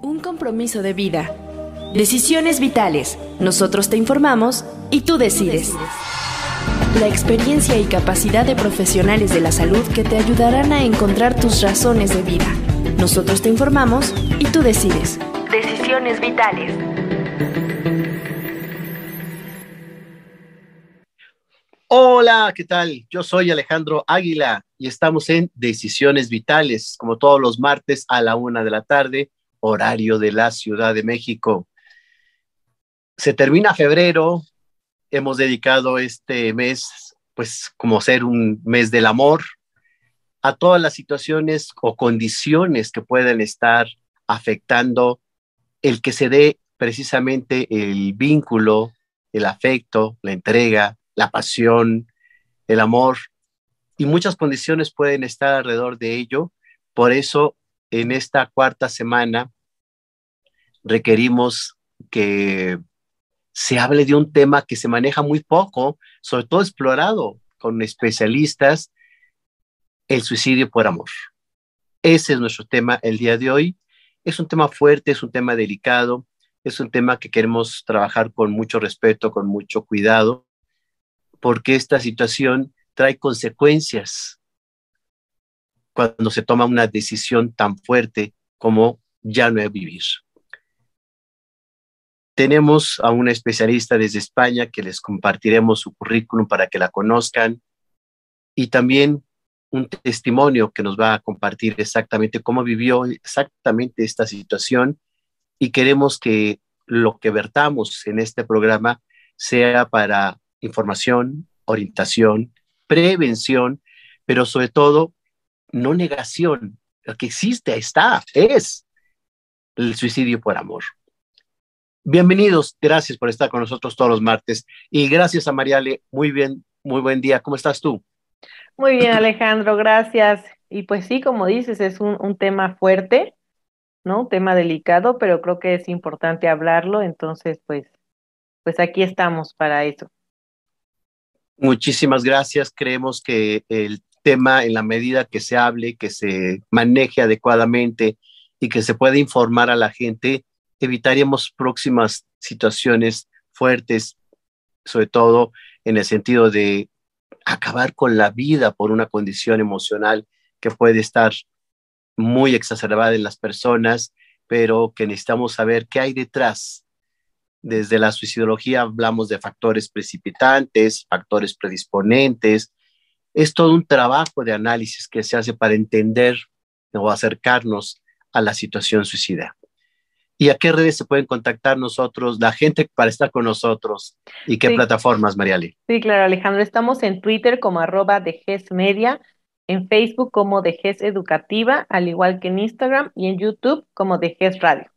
Un compromiso de vida. Decisiones vitales. Nosotros te informamos y tú decides. La experiencia y capacidad de profesionales de la salud que te ayudarán a encontrar tus razones de vida. Nosotros te informamos y tú decides. Decisiones vitales. Hola, ¿qué tal? Yo soy Alejandro Águila y estamos en Decisiones Vitales, como todos los martes a la una de la tarde, horario de la Ciudad de México. Se termina febrero, hemos dedicado este mes, pues como ser un mes del amor, a todas las situaciones o condiciones que pueden estar afectando el que se dé precisamente el vínculo, el afecto, la entrega, la pasión, el amor, y muchas condiciones pueden estar alrededor de ello. Por eso, en esta cuarta semana, requerimos que se hable de un tema que se maneja muy poco, sobre todo explorado con especialistas, el suicidio por amor. Ese es nuestro tema el día de hoy. Es un tema fuerte, es un tema delicado, es un tema que queremos trabajar con mucho respeto, con mucho cuidado, porque esta situación trae consecuencias cuando se toma una decisión tan fuerte como ya no es vivir. Tenemos a una especialista desde España que les compartiremos su currículum para que la conozcan y también un testimonio que nos va a compartir exactamente cómo vivió exactamente esta situación y queremos que lo que vertamos en este programa sea para información, orientación, prevención, pero sobre todo no negación. Lo que existe está, es el suicidio por amor. Bienvenidos, gracias por estar con nosotros todos los martes y gracias a Mariale, muy bien, muy buen día, ¿cómo estás tú? Muy bien, Alejandro, gracias. Y pues sí, como dices, es un, un tema fuerte, ¿no? Un tema delicado, pero creo que es importante hablarlo, entonces pues, pues aquí estamos para eso. Muchísimas gracias. Creemos que el tema, en la medida que se hable, que se maneje adecuadamente y que se pueda informar a la gente, evitaríamos próximas situaciones fuertes, sobre todo en el sentido de acabar con la vida por una condición emocional que puede estar muy exacerbada en las personas, pero que necesitamos saber qué hay detrás desde la suicidología hablamos de factores precipitantes, factores predisponentes. Es todo un trabajo de análisis que se hace para entender o acercarnos a la situación suicida. ¿Y a qué redes se pueden contactar nosotros, la gente para estar con nosotros? ¿Y qué plataformas, Mariali? Sí, claro, Alejandro. Estamos en Twitter como arroba de GES Media, en Facebook como de GES Educativa, al igual que en Instagram y en YouTube como de GES Radio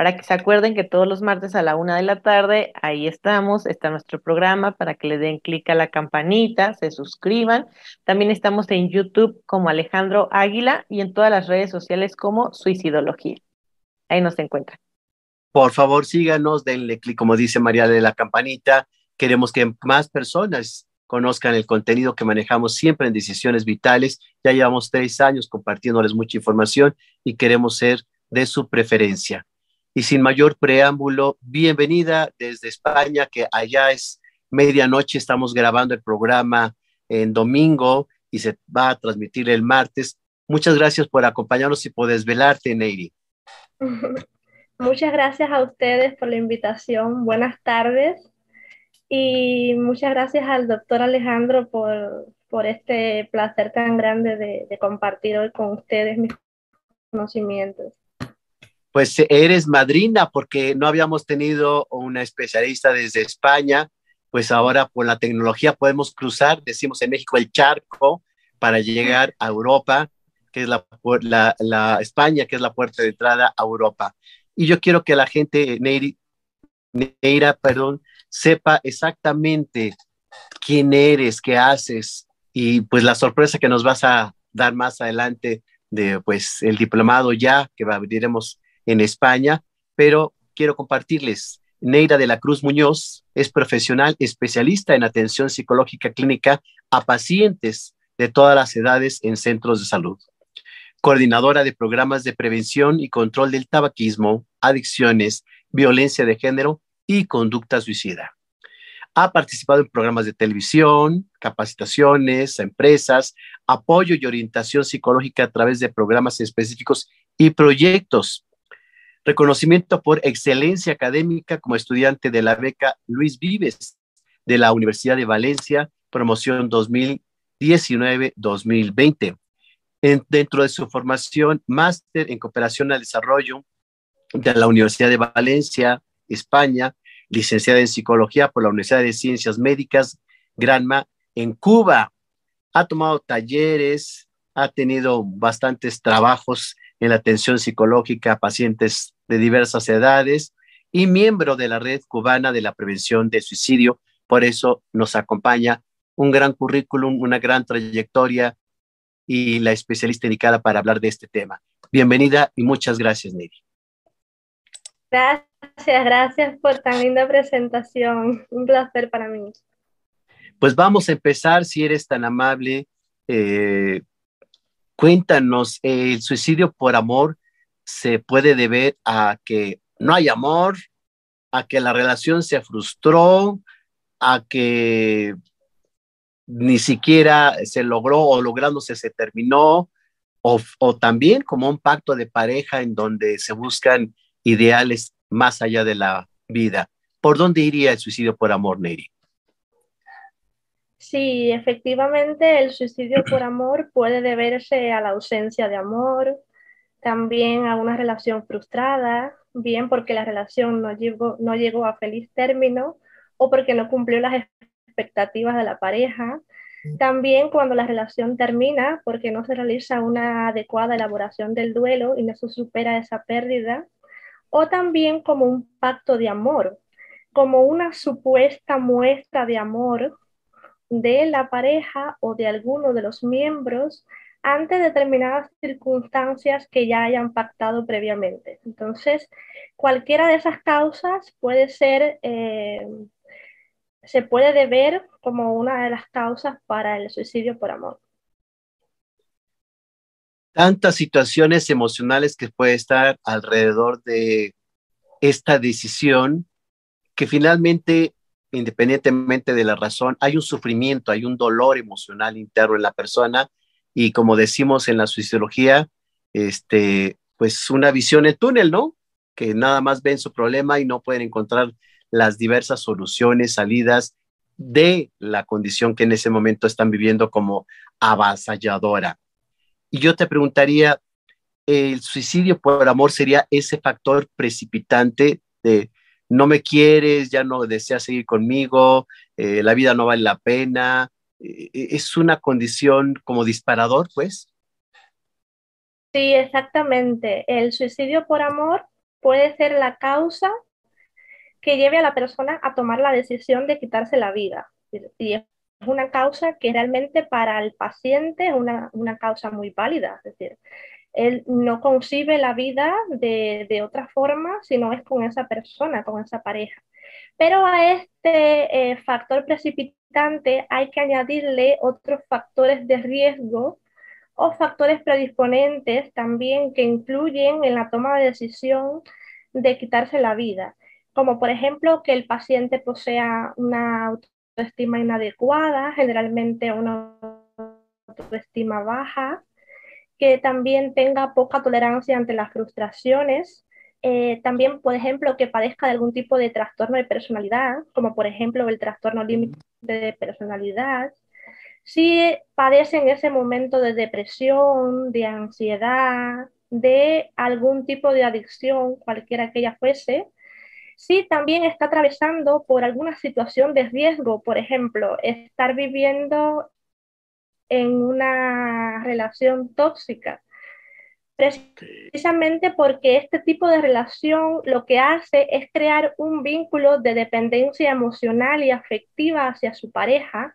para que se acuerden que todos los martes a la una de la tarde, ahí estamos, está nuestro programa para que le den clic a la campanita, se suscriban. También estamos en YouTube como Alejandro Águila y en todas las redes sociales como Suicidología. Ahí nos encuentran. Por favor, síganos, denle clic, como dice María de la campanita. Queremos que más personas conozcan el contenido que manejamos siempre en Decisiones Vitales. Ya llevamos tres años compartiéndoles mucha información y queremos ser de su preferencia. Y sin mayor preámbulo, bienvenida desde España, que allá es medianoche, estamos grabando el programa en domingo y se va a transmitir el martes. Muchas gracias por acompañarnos y por desvelarte, Neiri. Muchas gracias a ustedes por la invitación. Buenas tardes. Y muchas gracias al doctor Alejandro por, por este placer tan grande de, de compartir hoy con ustedes mis conocimientos pues eres madrina porque no habíamos tenido una especialista desde España, pues ahora por la tecnología podemos cruzar, decimos en México, el charco para llegar a Europa, que es la, España, que es la puerta de entrada a Europa. Y yo quiero que la gente, Neira, perdón, sepa exactamente quién eres, qué haces y pues la sorpresa que nos vas a dar más adelante de pues el diplomado ya que abriremos en España, pero quiero compartirles. Neira de la Cruz Muñoz es profesional especialista en atención psicológica clínica a pacientes de todas las edades en centros de salud. coordinadora de programas de prevención y control del tabaquismo, adicciones, violencia de género y conducta suicida. Ha participado en programas de televisión, capacitaciones empresas, apoyo y orientación psicológica a través de programas específicos y proyectos. Reconocimiento por excelencia académica como estudiante de la beca Luis Vives de la Universidad de Valencia, promoción 2019-2020. Dentro de su formación, máster en cooperación al desarrollo de la Universidad de Valencia, España, licenciada en psicología por la Universidad de Ciencias Médicas, Granma, en Cuba. Ha tomado talleres, ha tenido bastantes trabajos en la atención psicológica a pacientes de diversas edades y miembro de la Red Cubana de la Prevención de Suicidio. Por eso nos acompaña un gran currículum, una gran trayectoria y la especialista indicada para hablar de este tema. Bienvenida y muchas gracias, Neri. Gracias, gracias por tan linda presentación. Un placer para mí. Pues vamos a empezar, si eres tan amable. Eh, cuéntanos, ¿el suicidio por amor se puede deber a que no hay amor, a que la relación se frustró, a que ni siquiera se logró o lográndose se terminó, o, o también como un pacto de pareja en donde se buscan ideales más allá de la vida. ¿Por dónde iría el suicidio por amor, Neri? Sí, efectivamente, el suicidio por amor puede deberse a la ausencia de amor, también a una relación frustrada, bien porque la relación no llegó, no llegó a feliz término o porque no cumplió las expectativas de la pareja. También cuando la relación termina porque no se realiza una adecuada elaboración del duelo y no se supera esa pérdida o también como un pacto de amor, como una supuesta muestra de amor de la pareja o de alguno de los miembros ante determinadas circunstancias que ya hayan pactado previamente. Entonces, cualquiera de esas causas puede ser, eh, se puede deber como una de las causas para el suicidio por amor tantas situaciones emocionales que puede estar alrededor de esta decisión que finalmente, independientemente de la razón, hay un sufrimiento, hay un dolor emocional interno en la persona y como decimos en la sociología, este, pues una visión en túnel, ¿no? Que nada más ven su problema y no pueden encontrar las diversas soluciones, salidas de la condición que en ese momento están viviendo como avasalladora. Y yo te preguntaría, ¿el suicidio por amor sería ese factor precipitante de no me quieres, ya no deseas seguir conmigo, eh, la vida no vale la pena? Eh, ¿Es una condición como disparador, pues? Sí, exactamente. El suicidio por amor puede ser la causa que lleve a la persona a tomar la decisión de quitarse la vida. Y es una causa que realmente para el paciente es una, causa muy válida, es decir, él no concibe la vida de, otra forma si no es con esa persona, con esa pareja. Pero a este eh, factor precipitante hay que añadirle otros factores de riesgo o factores predisponentes también que influyen en la toma de decisión de quitarse la vida, como por ejemplo que el paciente posea una autoestima inadecuada, generalmente una autoestima baja, que también tenga poca tolerancia ante las frustraciones, eh, también, por ejemplo, que padezca de algún tipo de trastorno de personalidad, como por ejemplo el trastorno límite de personalidad. Si padece en ese momento de depresión, de ansiedad, de algún tipo de adicción, cualquiera que ella fuese, si también está atravesando por alguna situación de riesgo, por ejemplo, estar viviendo en una relación tóxica. Precisamente porque este tipo de relación lo que hace es crear un vínculo de dependencia emocional y afectiva hacia su pareja,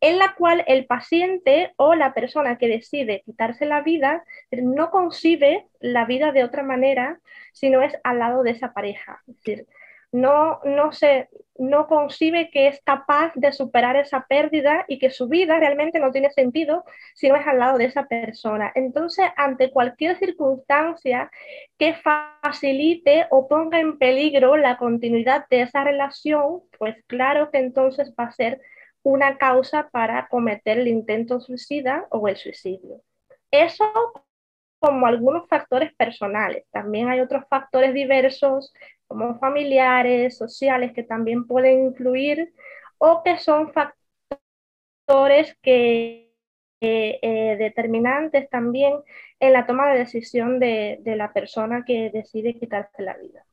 en la cual el paciente o la persona que decide quitarse la vida no concibe la vida de otra manera, sino es al lado de esa pareja. Es decir, no, no, se, no concibe que es capaz de superar esa pérdida y que su vida realmente no tiene sentido si no es al lado de esa persona. Entonces, ante cualquier circunstancia que facilite o ponga en peligro la continuidad de esa relación, pues claro que entonces va a ser una causa para cometer el intento suicida o el suicidio. Eso como algunos factores personales. También hay otros factores diversos como familiares, sociales, que también pueden influir o que son factores que eh, determinantes también en la toma de decisión de, de la persona que decide quitarse la vida.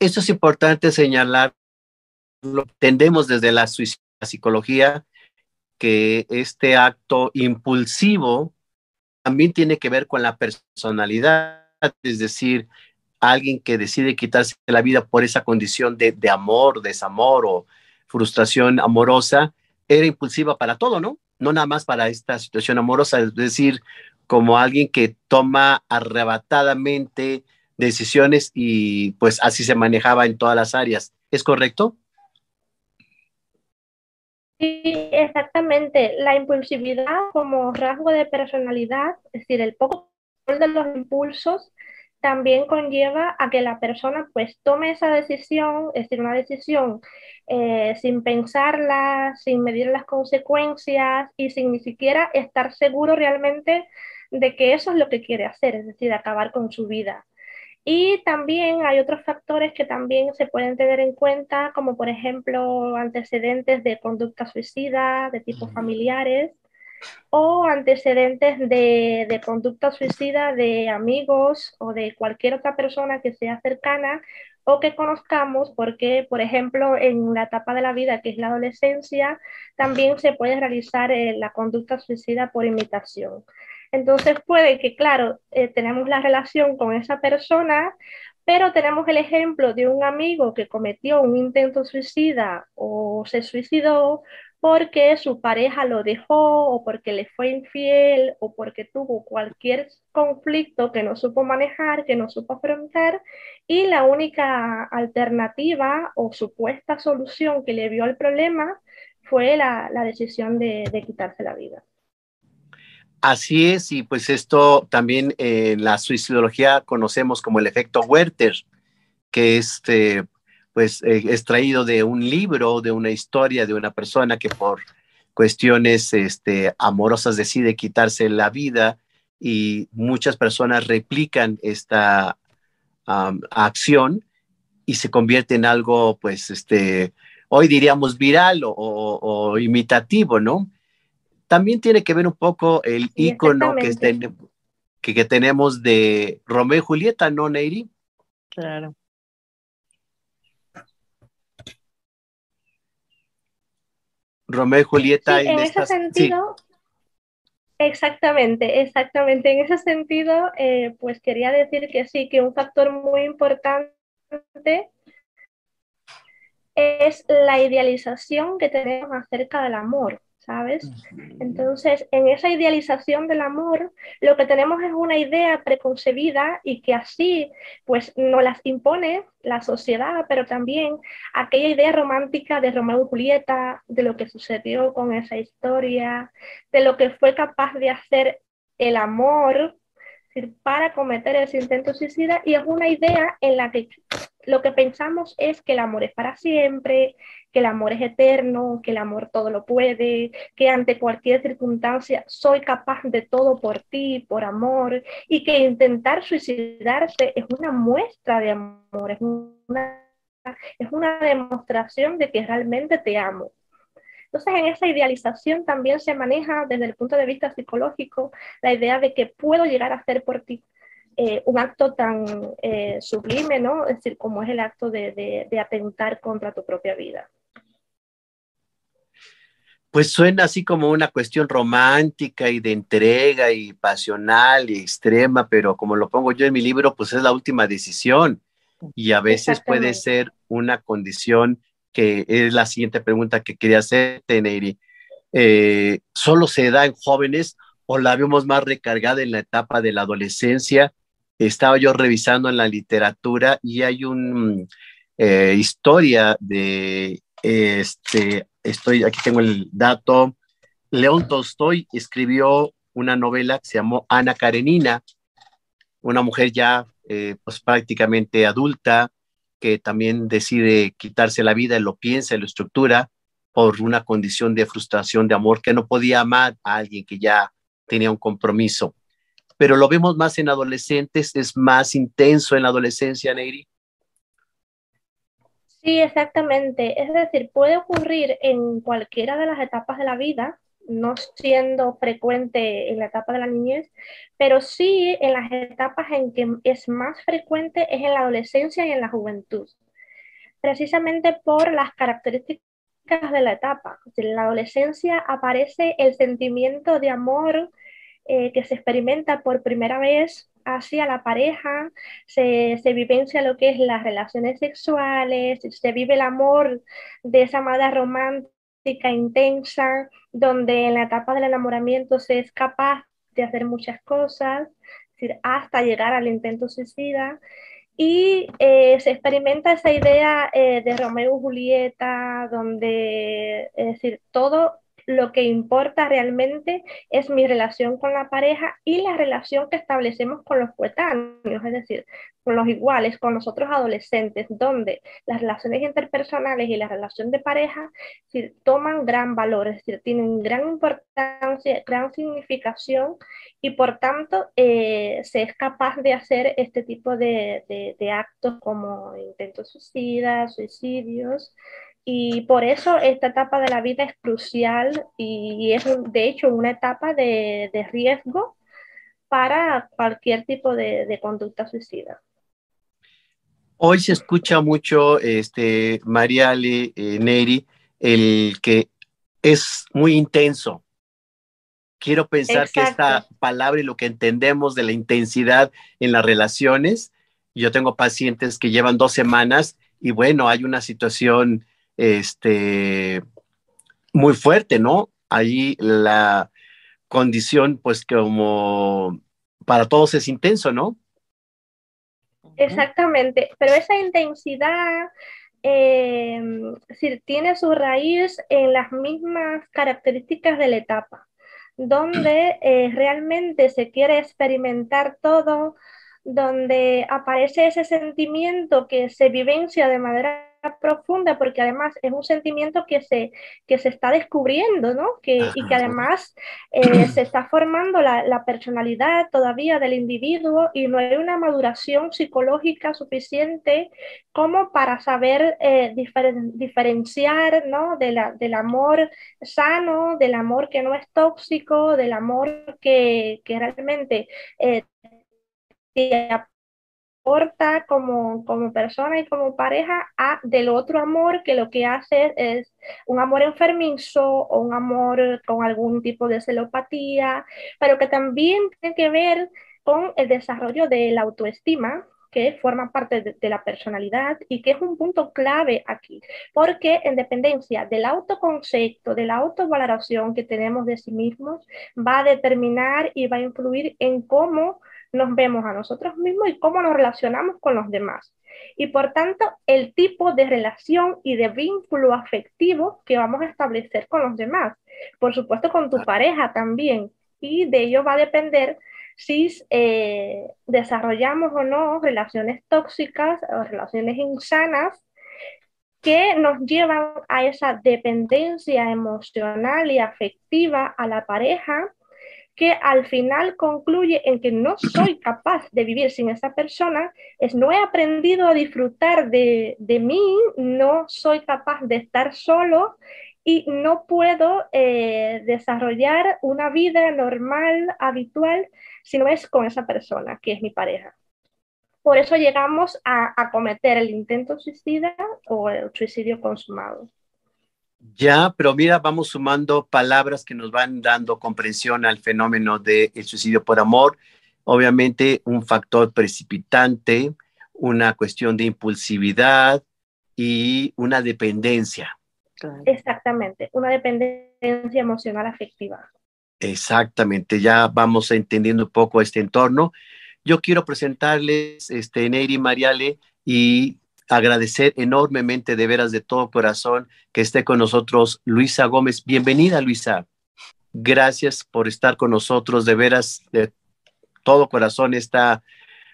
Eso es importante señalar. Lo entendemos desde la psicología que este acto impulsivo también tiene que ver con la personalidad, es decir, alguien que decide quitarse la vida por esa condición de, amor, desamor o frustración amorosa, era impulsiva para todo, ¿no? No nada más para esta situación amorosa, es decir, como alguien que toma arrebatadamente decisiones y pues así se manejaba en todas las áreas. ¿Es correcto? Sí, exactamente. La impulsividad como rasgo de personalidad, es decir, el poco control de los impulsos, también conlleva a que la persona pues tome esa decisión, es decir, una decisión eh, sin pensarla, sin medir las consecuencias y sin ni siquiera estar seguro realmente de que eso es lo que quiere hacer, es decir, acabar con su vida. Y también hay otros factores que también se pueden tener en cuenta, como por ejemplo antecedentes de conducta suicida, de tipo familiares, o antecedentes de, de, conducta suicida de amigos o de cualquier otra persona que sea cercana o que conozcamos, porque, por ejemplo, en la etapa de la vida que es la adolescencia, también se puede realizar eh, la conducta suicida por imitación. Entonces puede que, claro, eh, tenemos la relación con esa persona, pero tenemos el ejemplo de un amigo que cometió un intento suicida o se suicidó porque su pareja lo dejó o porque le fue infiel o porque tuvo cualquier conflicto que no supo manejar, que no supo afrontar y la única alternativa o supuesta solución que le vio al problema fue la, decisión de, quitarse la vida. Así es, y pues esto también en la suicidología conocemos como el efecto Werther, que este, pues eh, extraído de un libro, de una historia de una persona que por cuestiones este, amorosas decide quitarse la vida y muchas personas replican esta acción y se convierte en algo, pues, este, hoy diríamos viral o, imitativo, ¿no? También tiene que ver un poco el icono que, que, que, tenemos de Romeo y Julieta, ¿no, Neiri? Claro. Romeo y Julieta. en, ese sentido, exactamente, exactamente. En ese sentido, eh, pues quería decir que sí, que un factor muy importante es la idealización que tenemos acerca del amor. ¿Sabes? Entonces, en esa idealización del amor, lo que tenemos es una idea preconcebida y que así, pues, nos las impone la sociedad, pero también aquella idea romántica de Romeo y Julieta, de lo que sucedió con esa historia, de lo que fue capaz de hacer el amor para cometer ese intento suicida y es una idea en la que lo que pensamos es que el amor es para siempre, que el amor es eterno, que el amor todo lo puede, que ante cualquier circunstancia soy capaz de todo por ti, por amor, y que intentar suicidarse es una muestra de amor, es una, es una demostración de que realmente te amo. Entonces, en esa idealización también se maneja desde el punto de vista psicológico la idea de que puedo llegar a hacer por ti eh, un acto tan eh, sublime, ¿no? Es decir, como es el acto de, de atentar contra tu propia vida. Pues suena así como una cuestión romántica y de entrega y pasional y extrema, pero como lo pongo yo en mi libro, pues es la última decisión y a veces puede ser una condición que es la siguiente pregunta que quería hacer, Neiri. Eh, ¿Solo se da en jóvenes o la vemos más recargada en la etapa de la adolescencia estaba yo revisando en la literatura y hay una eh, historia de, este, estoy, aquí tengo el dato, León Tolstoy escribió una novela que se llamó Ana Karenina, una mujer ya eh, pues prácticamente adulta que también decide quitarse la vida, y lo piensa y lo estructura por una condición de frustración de amor que no podía amar a alguien que ya tenía un compromiso. Pero lo vemos más en adolescentes, es más intenso en la adolescencia, Neyri. Sí, exactamente. Es decir, puede ocurrir en cualquiera de las etapas de la vida, no siendo frecuente en la etapa de la niñez, pero sí en las etapas en que es más frecuente es en la adolescencia y en la juventud, precisamente por las características de la etapa. En la adolescencia aparece el sentimiento de amor eh, que se experimenta por primera vez hacia la pareja, se, se, vivencia lo que es las relaciones sexuales, se vive el amor de esa amada romántica intensa, donde en la etapa del enamoramiento se es capaz de hacer muchas cosas, hasta llegar al intento suicida. Y eh, se experimenta esa idea eh, de Romeo y Julieta, donde, es decir, todo lo que importa realmente es mi relación con la pareja y la relación que establecemos con los coetáneos, es decir, con los iguales, con nosotros adolescentes, donde las relaciones interpersonales y la relación de pareja toman gran valor, es decir, tienen gran importancia, gran significación y por tanto eh, se es capaz de hacer este tipo de, de actos como intentos suicidas, suicidios, y por eso esta etapa de la vida es crucial y es de hecho una etapa de, riesgo para cualquier tipo de, conducta suicida. Hoy se escucha mucho, este, Mariale, eh, Neri, el que es muy intenso. Quiero pensar que esta palabra y lo que entendemos de la intensidad en las relaciones, yo tengo pacientes que llevan dos semanas y bueno, hay una situación este, muy fuerte, ¿no? Ahí la condición, pues como para todos es intenso, ¿no? Exactamente, pero esa intensidad eh, tiene su raíz en las mismas características de la etapa, donde eh, realmente se quiere experimentar todo, donde aparece ese sentimiento que se vivencia de manera profunda porque además es un sentimiento que se, que se está descubriendo, ¿no? Que, y que además eh, se está formando la, la, personalidad todavía del individuo y no hay una maduración psicológica suficiente como para saber eh, diferenciar, ¿no? De la, del amor sano, del amor que no es tóxico, del amor que, que realmente... Eh, como, como persona y como pareja a del otro amor que lo que hace es un amor enfermizo o un amor con algún tipo de celopatía, pero que también tiene que ver con el desarrollo de la autoestima, que forma parte de, la personalidad y que es un punto clave aquí, porque en dependencia del autoconcepto, de la autovaloración que tenemos de sí mismos, va a determinar y va a influir en cómo nos vemos a nosotros mismos y cómo nos relacionamos con los demás. Y por tanto, el tipo de relación y de vínculo afectivo que vamos a establecer con los demás. Por supuesto, con tu pareja también. Y de ello va a depender si eh, desarrollamos o no relaciones tóxicas o relaciones insanas que nos llevan a esa dependencia emocional y afectiva a la pareja que al final concluye en que no soy capaz de vivir sin esa persona, es no he aprendido a disfrutar de, de mí, no soy capaz de estar solo y no puedo eh, desarrollar una vida normal, habitual, si no es con esa persona, que es mi pareja. Por eso llegamos a, a cometer el intento suicida o el suicidio consumado. Ya, pero mira, vamos sumando palabras que nos van dando comprensión al fenómeno del suicidio por amor. Obviamente, un factor precipitante, una cuestión de impulsividad y una dependencia. Exactamente, una dependencia emocional afectiva. Exactamente, ya vamos entendiendo un poco este entorno. Yo quiero presentarles, este, Neyri Mariale, y agradecer enormemente de veras de todo corazón que esté con nosotros Luisa Gómez. Bienvenida, Luisa. Gracias por estar con nosotros, de veras, de todo corazón esta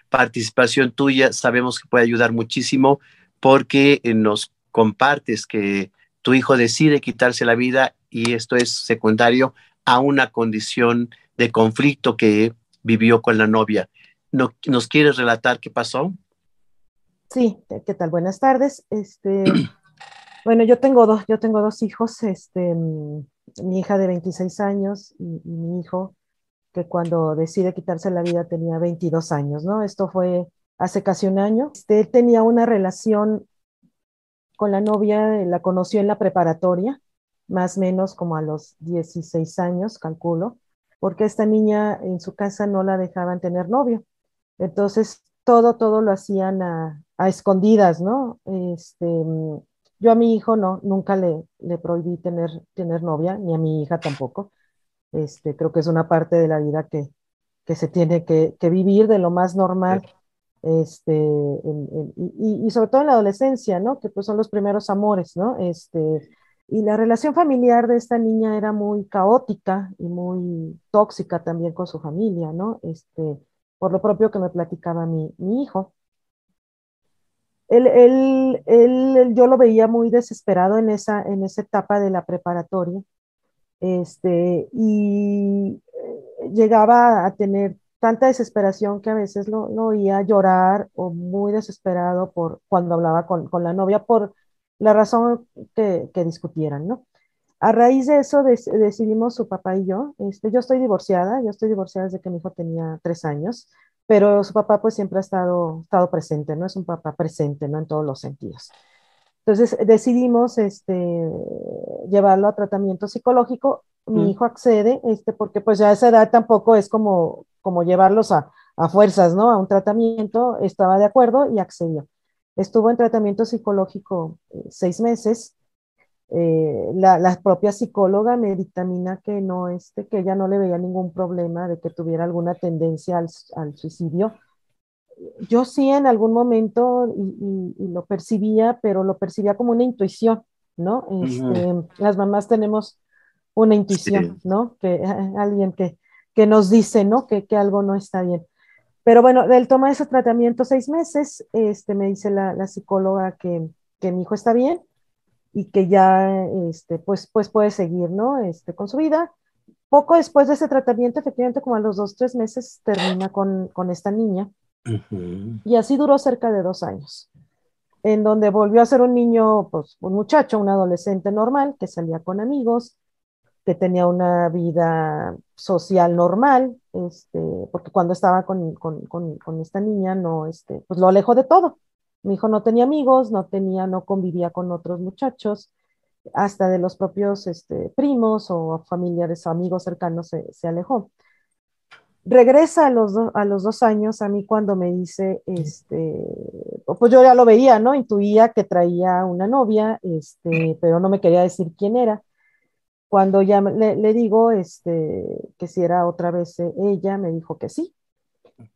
participación tuya. Sabemos que puede ayudar muchísimo porque nos compartes que tu hijo decide quitarse la vida y esto es secundario a una condición de conflicto que vivió con la novia. ¿Nos quieres relatar qué pasó? Sí, ¿qué tal? Buenas tardes. Este, bueno, yo tengo dos, yo tengo dos hijos, este, mm, mi hija de 26 años y, mi hijo que cuando decide quitarse la vida tenía 22 años, ¿no? Esto fue hace casi un año. Este, tenía una relación con la novia, la conoció en la preparatoria, más o menos como a los 16 años, calculo, porque esta niña en su casa no la dejaban tener novio. Entonces, todo, todo lo hacían a, escondidas, ¿no? Este, yo a mi hijo no, nunca le, le prohibí tener, tener novia, ni a mi hija tampoco. Este, creo que es una parte de la vida que, que se tiene que, que, vivir de lo más normal, este, y, y, sobre todo en la adolescencia, ¿no? Que pues son los primeros amores, ¿no? Este, y la relación familiar de esta niña era muy caótica y muy tóxica también con su familia, ¿no? Este, por lo propio que me platicaba mi, mi hijo. Él, él, él, yo lo veía muy desesperado en esa, en esa etapa de la preparatoria este, y eh, llegaba a tener tanta desesperación que a veces lo, lo oía llorar o muy desesperado por cuando hablaba con, con la novia por la razón que, que discutieran, ¿no? A raíz de eso decidimos su papá y yo, este, yo estoy divorciada, yo estoy divorciada desde que mi hijo tenía tres años, pero su papá pues siempre ha estado, estado presente, ¿no? Es un papá presente, ¿no? En todos los sentidos. Entonces decidimos este, llevarlo a tratamiento psicológico. Mi mm. hijo accede, este, porque pues ya a esa edad tampoco es como, como llevarlos a, a fuerzas, ¿no? A un tratamiento, estaba de acuerdo y accedió. Estuvo en tratamiento psicológico eh, seis meses eh, la, la, propia psicóloga me dictamina que no, este, que ella no le veía ningún problema de que tuviera alguna tendencia al, al suicidio. Yo sí en algún momento y, y, lo percibía, pero lo percibía como una intuición, ¿no? Este, Las mamás tenemos una intuición, ¿no? Que alguien que, que nos dice, ¿no? Que, que, algo no está bien. Pero bueno, él toma ese tratamiento seis meses, este, me dice la, la psicóloga que, que mi hijo está bien, y que ya este, pues, pues puede seguir ¿no? este, con su vida. Poco después de ese tratamiento, efectivamente, como a los dos, tres meses, termina con, con esta niña. Y así duró cerca de dos años, en donde volvió a ser un niño, pues un muchacho, un adolescente normal, que salía con amigos, que tenía una vida social normal, este, porque cuando estaba con, con, con, con esta niña, no, este, pues lo alejó de todo. Mi hijo no tenía amigos, no tenía, no convivía con otros muchachos, hasta de los propios este, primos o familiares o amigos cercanos se, alejó. Regresa a los, a los dos años a mí cuando me dice, este, pues yo ya lo veía, ¿no? Intuía que traía una novia, este, pero no me quería decir quién era. Cuando ya le, le digo este, que si era otra vez ella, me dijo que sí,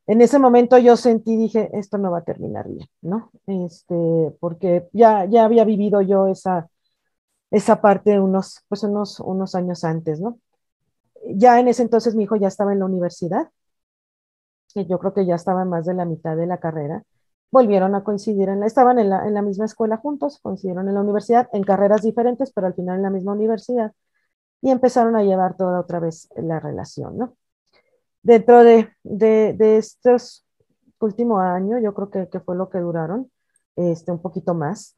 en ese momento yo sentí, dije, esto no va a terminar bien, ¿no? Este, porque ya, ya había vivido yo esa, esa parte unos, pues unos, unos años antes, ¿no? Ya en ese entonces mi hijo ya estaba en la universidad, y yo creo que ya estaba más de la mitad de la carrera. Volvieron a coincidir, en la, estaban en la, en la misma escuela juntos, coincidieron en la universidad, en carreras diferentes, pero al final en la misma universidad, y empezaron a llevar toda otra vez la relación, ¿no? Dentro de, de, estos últimos años, yo creo que, que, fue lo que duraron, este, un poquito más,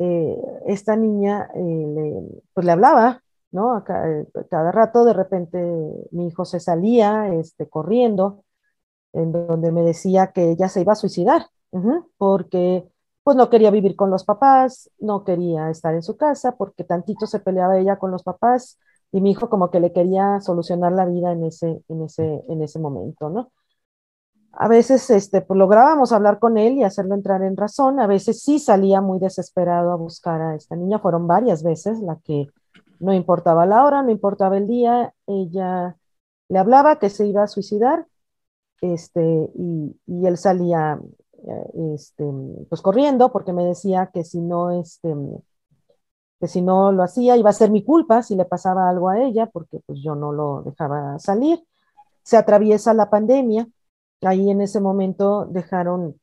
eh, esta niña eh, le, pues le hablaba, ¿no? Cada, cada, rato de repente mi hijo se salía este, corriendo, en donde me decía que ella se iba a suicidar, porque pues no quería vivir con los papás, no quería estar en su casa, porque tantito se peleaba ella con los papás, y mi hijo como que le quería solucionar la vida en ese, en ese, en ese momento, ¿no? A veces este, pues, lográbamos hablar con él y hacerlo entrar en razón, a veces sí salía muy desesperado a buscar a esta niña, fueron varias veces la que no importaba la hora, no importaba el día, ella le hablaba que se iba a suicidar este, y, y él salía eh, este, pues corriendo porque me decía que si no, este, que si no lo hacía iba a ser mi culpa si le pasaba algo a ella porque pues yo no lo dejaba salir. Se atraviesa la pandemia, ahí en ese momento dejaron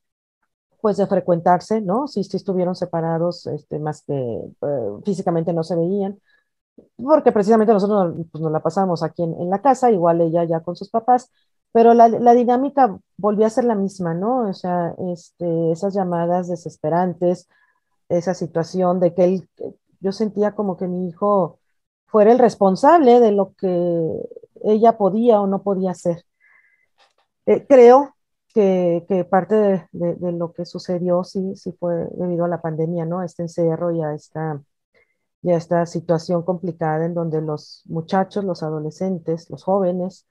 pues de frecuentarse, ¿no? Sí, sí estuvieron separados, este, más que eh, físicamente no se veían, porque precisamente nosotros pues, nos la pasamos aquí en, en, la casa, igual ella ya con sus papás, pero la, la, dinámica volvió a ser la misma, ¿no? O sea, este, esas llamadas desesperantes, esa situación de que él, yo sentía como que mi hijo fuera el responsable de lo que ella podía o no podía hacer. Eh, creo que, que parte de, de, de, lo que sucedió sí, sí fue debido a la pandemia, ¿no? Este encerro y a esta, y a esta situación complicada en donde los muchachos, los adolescentes, los jóvenes,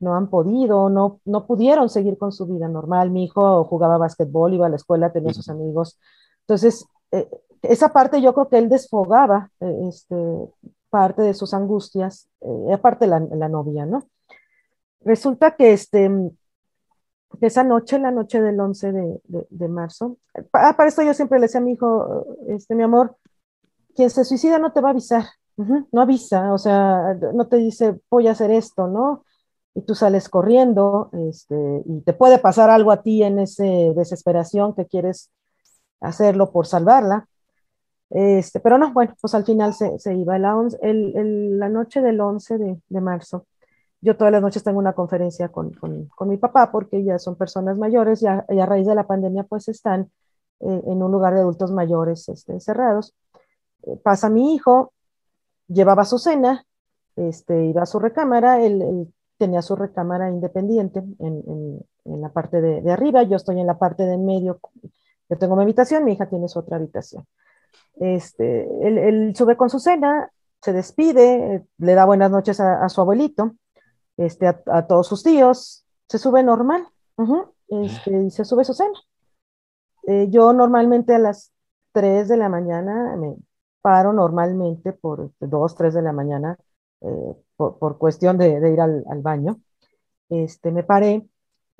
no han podido, no, no pudieron seguir con su vida normal. Mi hijo jugaba básquetbol, iba a la escuela, tenía sus amigos. Entonces, eh, esa parte yo creo que él desfogaba eh, este, parte de sus angustias, eh, aparte la, la novia, ¿no? Resulta que este, esa noche, la noche del 11 de, de, marzo, para, esto yo siempre le decía a mi hijo, este, mi amor, quien se suicida no te va a avisar, no avisa, o sea, no te dice, voy a hacer esto, ¿no? y tú sales corriendo, este, y te puede pasar algo a ti en esa desesperación que quieres hacerlo por salvarla. Este, pero no, bueno, pues al final se, se iba. La, el, el, la, noche del 11 de, de, marzo, yo todas las noches tengo una conferencia con, con, mi papá porque ya son personas mayores y a, raíz de la pandemia pues están eh, en un lugar de adultos mayores este, encerrados. Eh, pasa mi hijo, llevaba su cena, este, iba a su recámara, el tenía su recámara independiente en, en, en la parte de, de, arriba, yo estoy en la parte de en medio, yo tengo mi habitación, mi hija tiene su otra habitación. Este, él, él sube con su cena, se despide, le da buenas noches a, su abuelito, este, a, a, todos sus tíos, se sube normal, este, y se sube su cena. Eh, yo normalmente a las 3 de la mañana me paro normalmente por 2, 3 de la mañana eh, por, por, cuestión de, de ir al, al, baño. Este, me paré,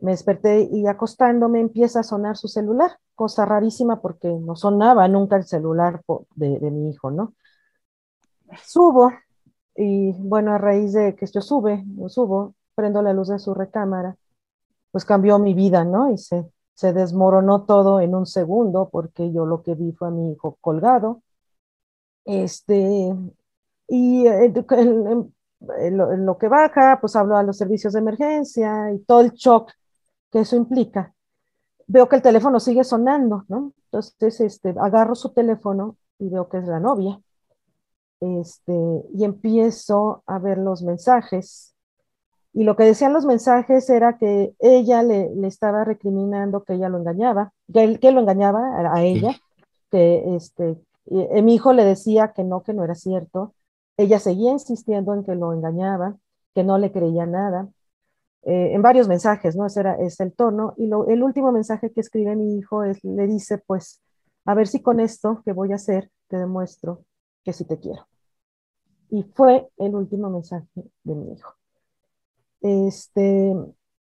me desperté y acostándome empieza a sonar su celular, cosa rarísima porque no sonaba nunca el celular de, de mi hijo, ¿no? Subo y bueno, a raíz de que yo sube, subo, prendo la luz de su recámara, pues cambió mi vida, ¿no? Y se, se desmoronó todo en un segundo porque yo lo que vi fue a mi hijo colgado. Este, y en, en, en, lo, en, lo, que baja, pues hablo a los servicios de emergencia y todo el shock que eso implica. Veo que el teléfono sigue sonando, ¿no? Entonces, este, agarro su teléfono y veo que es la novia. Este, y empiezo a ver los mensajes. Y lo que decían los mensajes era que ella le, le estaba recriminando que ella lo engañaba, que él que lo engañaba a, a ella, que este, y, mi hijo le decía que no, que no era cierto, ella seguía insistiendo en que lo engañaba, que no le creía nada, eh, en varios mensajes, ¿no? Ese era, es el tono. Y lo, el último mensaje que escribe mi hijo es, le dice, pues, a ver si con esto que voy a hacer te demuestro que sí te quiero. Y fue el último mensaje de mi hijo. Este,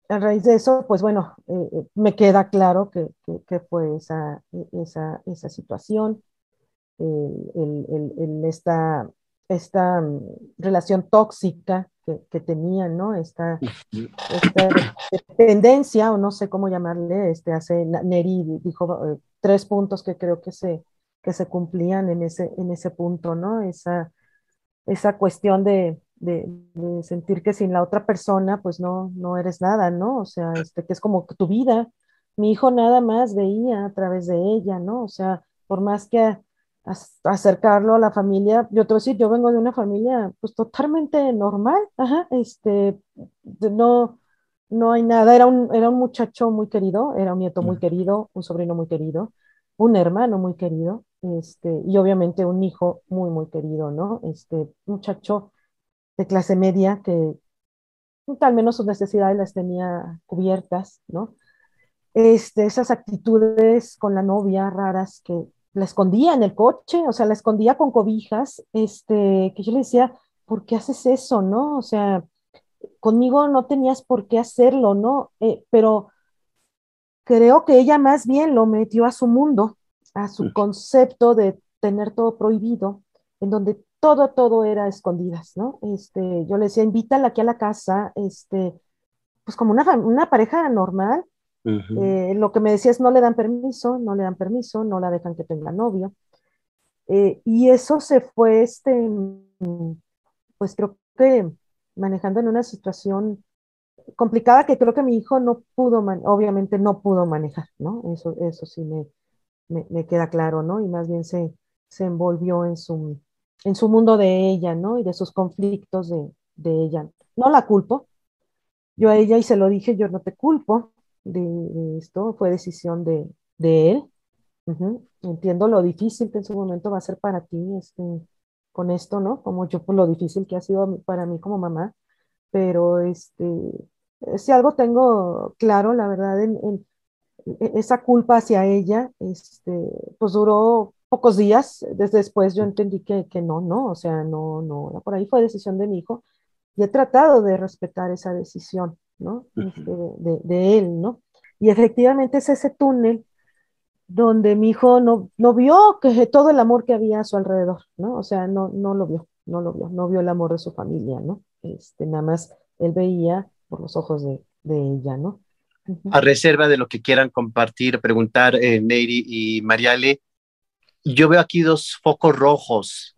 a raíz de eso, pues bueno, eh, eh me queda claro que, que, que fue esa, esa, esa situación, el, el, el esta esta um, relación tóxica que, que tenían, ¿no? Esta, esta, dependencia, o no sé cómo llamarle, este, hace Neri dijo eh, tres puntos que creo que se, que se cumplían en ese, en ese punto, ¿no? Esa, esa cuestión de, de, de, sentir que sin la otra persona, pues no, no eres nada, ¿no? O sea, este, que es como tu vida. Mi hijo nada más veía a través de ella, ¿no? O sea, por más que acercarlo a la familia. Yo te voy a decir, yo vengo de una familia pues totalmente normal, ajá, este, no, no hay nada, era un, era un muchacho muy querido, era un nieto muy querido, un sobrino muy querido, un hermano muy querido, este, y obviamente un hijo muy, muy querido, ¿no? Este muchacho de clase media que al menos sus necesidades las tenía cubiertas, ¿no? Este, esas actitudes con la novia raras que, la escondía en el coche, o sea, la escondía con cobijas, este, que yo le decía, ¿por qué haces eso, no? O sea, conmigo no tenías por qué hacerlo, ¿no? Eh, pero creo que ella más bien lo metió a su mundo, a su concepto de tener todo prohibido, en donde todo, todo era escondidas, ¿no? Este, yo le decía, invítala aquí a la casa, este, pues como una, una pareja normal. Eh, lo que me decía es, no le dan permiso, no le dan permiso, no la dejan que tenga novio. Eh, y eso se fue, este, pues creo que manejando en una situación complicada que creo que mi hijo no pudo, obviamente no pudo manejar, ¿no? Eso, eso sí me, me, queda claro, ¿no? Y más bien se, se envolvió en su, en su mundo de ella, ¿no? Y de sus conflictos de, de ella. No la culpo. Yo a ella y se lo dije, yo no te culpo de, esto, fue decisión de, de él. Entiendo lo difícil que en su momento va a ser para ti este, con esto, ¿no? Como yo, por lo difícil que ha sido para mí como mamá, pero este, si algo tengo claro, la verdad, en e, esa culpa hacia ella, este, pues duró pocos días, desde después yo entendí que, que no, no, o sea, no, no, por ahí fue decisión de mi hijo. Y he tratado de respetar esa decisión, ¿no? Este, de, de, él, ¿no? Y efectivamente es ese túnel donde mi hijo no, no vio que todo el amor que había a su alrededor, ¿no? O sea, no, no lo vio, no lo vio, no vio el amor de su familia, ¿no? Este, nada más él veía por los ojos de, de ella, ¿no? A reserva de lo que quieran compartir, preguntar, eh, Neri y Mariale, yo veo aquí dos focos rojos.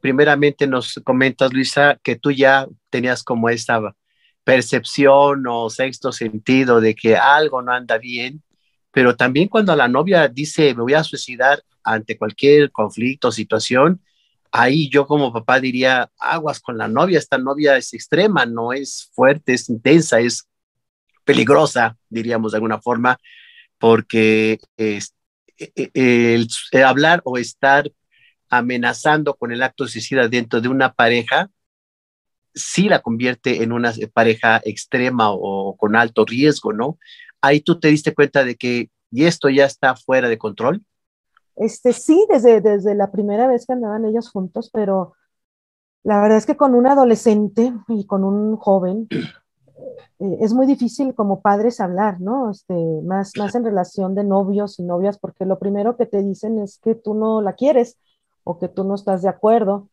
Primeramente nos comentas, Luisa, que tú ya tenías como esta percepción o sexto sentido de que algo no anda bien, pero también cuando la novia dice me voy a suicidar ante cualquier conflicto o situación, ahí yo como papá diría, aguas con la novia, esta novia es extrema, no es fuerte, es intensa, es peligrosa, diríamos de alguna forma, porque e, e, el, hablar o estar amenazando con el acto suicida dentro de una pareja, sí la convierte en una pareja extrema o con alto riesgo, ¿no? Ahí tú te diste cuenta de que y esto ya está fuera de control. Este sí, desde, desde la primera vez que andaban ellos juntos, pero la verdad es que con un adolescente y con un joven eh, es muy difícil como padres hablar, ¿no? Este, más, más en relación de novios y novias, porque lo primero que te dicen es que tú no la quieres o que tú no estás de acuerdo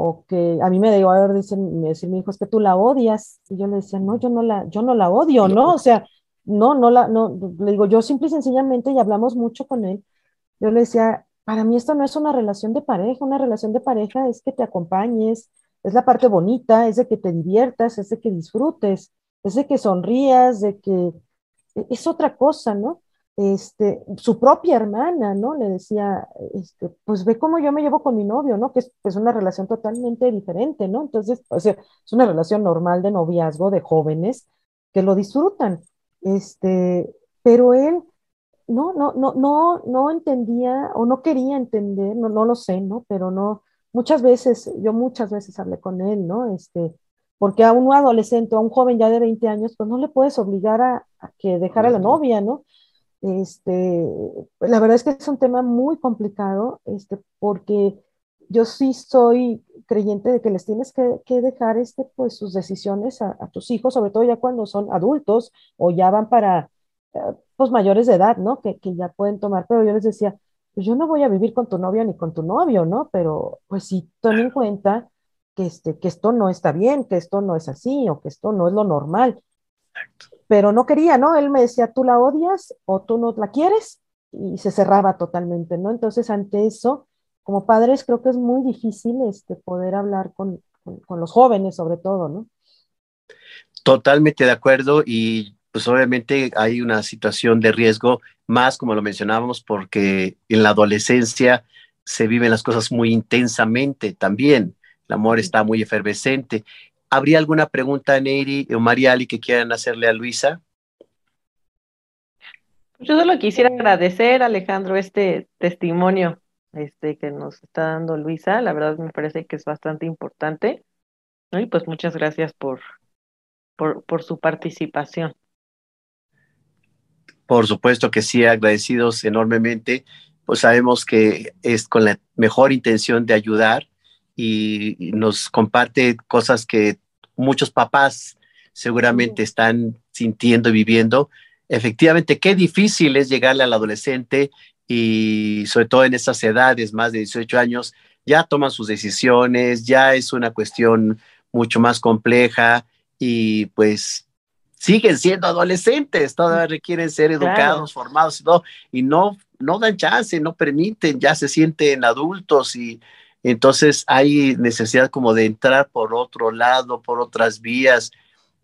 o que a mí me digo, a ver, dicen, me decir mi hijo, es que tú la odias. Y yo le decía, no, yo no la, yo no la odio, ¿no? O sea, no, no la, no, le digo, yo simple y sencillamente, y hablamos mucho con él, yo le decía, para mí esto no es una relación de pareja, una relación de pareja es que te acompañes, es la parte bonita, es de que te diviertas, es de que disfrutes, es de que sonrías, de que e, es otra cosa, ¿no? Este, su propia hermana, ¿no? Le decía, este, pues ve cómo yo me llevo con mi novio, ¿no? Que es, es una relación totalmente diferente, ¿no? Entonces, o sea, es una relación normal de noviazgo de jóvenes que lo disfrutan, este, pero él no, no, no, no, no entendía o no quería entender, no, no lo sé, ¿no? Pero no, muchas veces, yo muchas veces hablé con él, ¿no? Este, porque a un adolescente, a un joven ya de 20 años, pues no le puedes obligar a, que dejara a la novia, ¿no? Este, la verdad es que es un tema muy complicado, este, porque yo sí soy creyente de que les tienes que, que dejar este, pues, sus decisiones a, a, tus hijos, sobre todo ya cuando son adultos o ya van para eh, pues, mayores de edad, ¿no? Que, que ya pueden tomar, pero yo les decía, pues yo no voy a vivir con tu novia ni con tu novio, ¿no? Pero pues sí, ten en cuenta que, este, que esto no está bien, que esto no es así o que esto no es lo normal. Pero no quería, ¿no? Él me decía, tú la odias o tú no la quieres y se cerraba totalmente, ¿no? Entonces, ante eso, como padres creo que es muy difícil este, poder hablar con, con, los jóvenes sobre todo, ¿no? Totalmente de acuerdo y pues obviamente hay una situación de riesgo, más como lo mencionábamos, porque en la adolescencia se viven las cosas muy intensamente también, el amor está muy efervescente. ¿Habría alguna pregunta, Neri o Mariali, que quieran hacerle a Luisa? Yo solo quisiera agradecer, Alejandro, este testimonio este, que nos está dando Luisa. La verdad me parece que es bastante importante. Y pues muchas gracias por, por, por su participación. Por supuesto que sí, agradecidos enormemente. Pues sabemos que es con la mejor intención de ayudar y nos comparte cosas que muchos papás seguramente están sintiendo y viviendo. Efectivamente, qué difícil es llegarle al adolescente y sobre todo en esas edades, más de 18 años, ya toman sus decisiones, ya es una cuestión mucho más compleja y pues siguen siendo adolescentes, todavía requieren ser educados, formados y todo, y no, no dan chance, no permiten, ya se sienten adultos y entonces hay necesidad como de entrar por otro lado, por otras vías.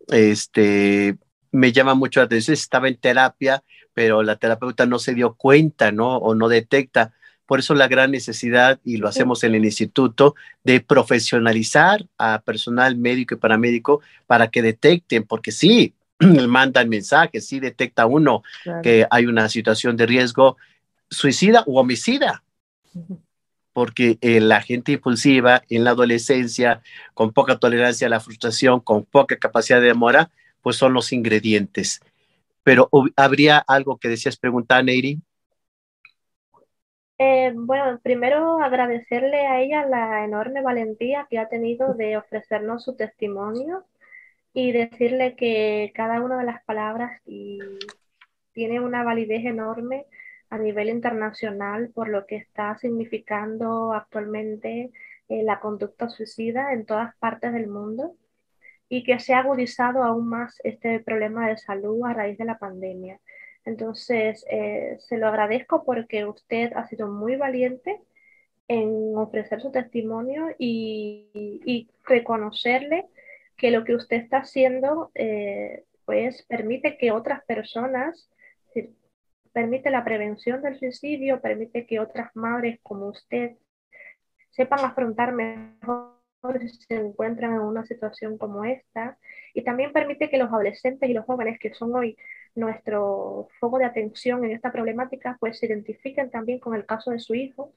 Este, me llama mucho la atención, estaba en terapia, pero la terapeuta no se dio cuenta, ¿no? O no detecta. Por eso la gran necesidad, y lo hacemos en el instituto, de profesionalizar a personal médico y paramédico para que detecten, porque sí, mandan mensajes, sí detecta uno que hay una situación de riesgo suicida u homicida. Porque eh, la gente impulsiva en la adolescencia, con poca tolerancia a la frustración, con poca capacidad de demora, pues son los ingredientes. Pero habría algo que decías preguntar, Neiri. Eh, bueno, primero agradecerle a ella la enorme valentía que ha tenido de ofrecernos su testimonio y decirle que cada una de las palabras tiene una validez enorme a nivel internacional por lo que está significando actualmente eh, la conducta suicida en todas partes del mundo y que se ha agudizado aún más este problema de salud a raíz de la pandemia. Entonces, eh, se lo agradezco porque usted ha sido muy valiente en ofrecer su testimonio y, reconocerle que lo que usted está haciendo, eh, pues permite que otras personas, permite la prevención del suicidio, permite que otras madres como usted sepan afrontar mejor si se encuentran en una situación como esta. Y también permite que los adolescentes y los jóvenes que son hoy nuestro foco de atención en esta problemática pues se identifiquen también con el caso de su hijo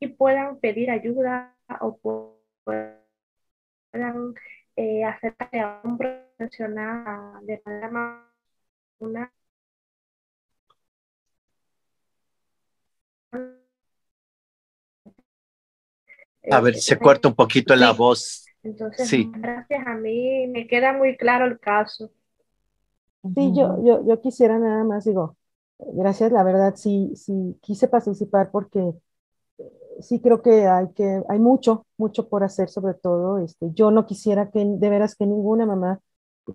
y puedan pedir ayuda o puedan eh, acercarse a un profesional de manera más A ver, se corta un poquito la voz. Entonces, gracias a mí, me queda muy claro el caso. Sí, yo, yo, yo quisiera nada más, digo, gracias, la verdad, sí, sí, quise participar porque sí creo que hay que, hay mucho, mucho por hacer, sobre todo, este, yo no quisiera que, de veras, que ninguna mamá,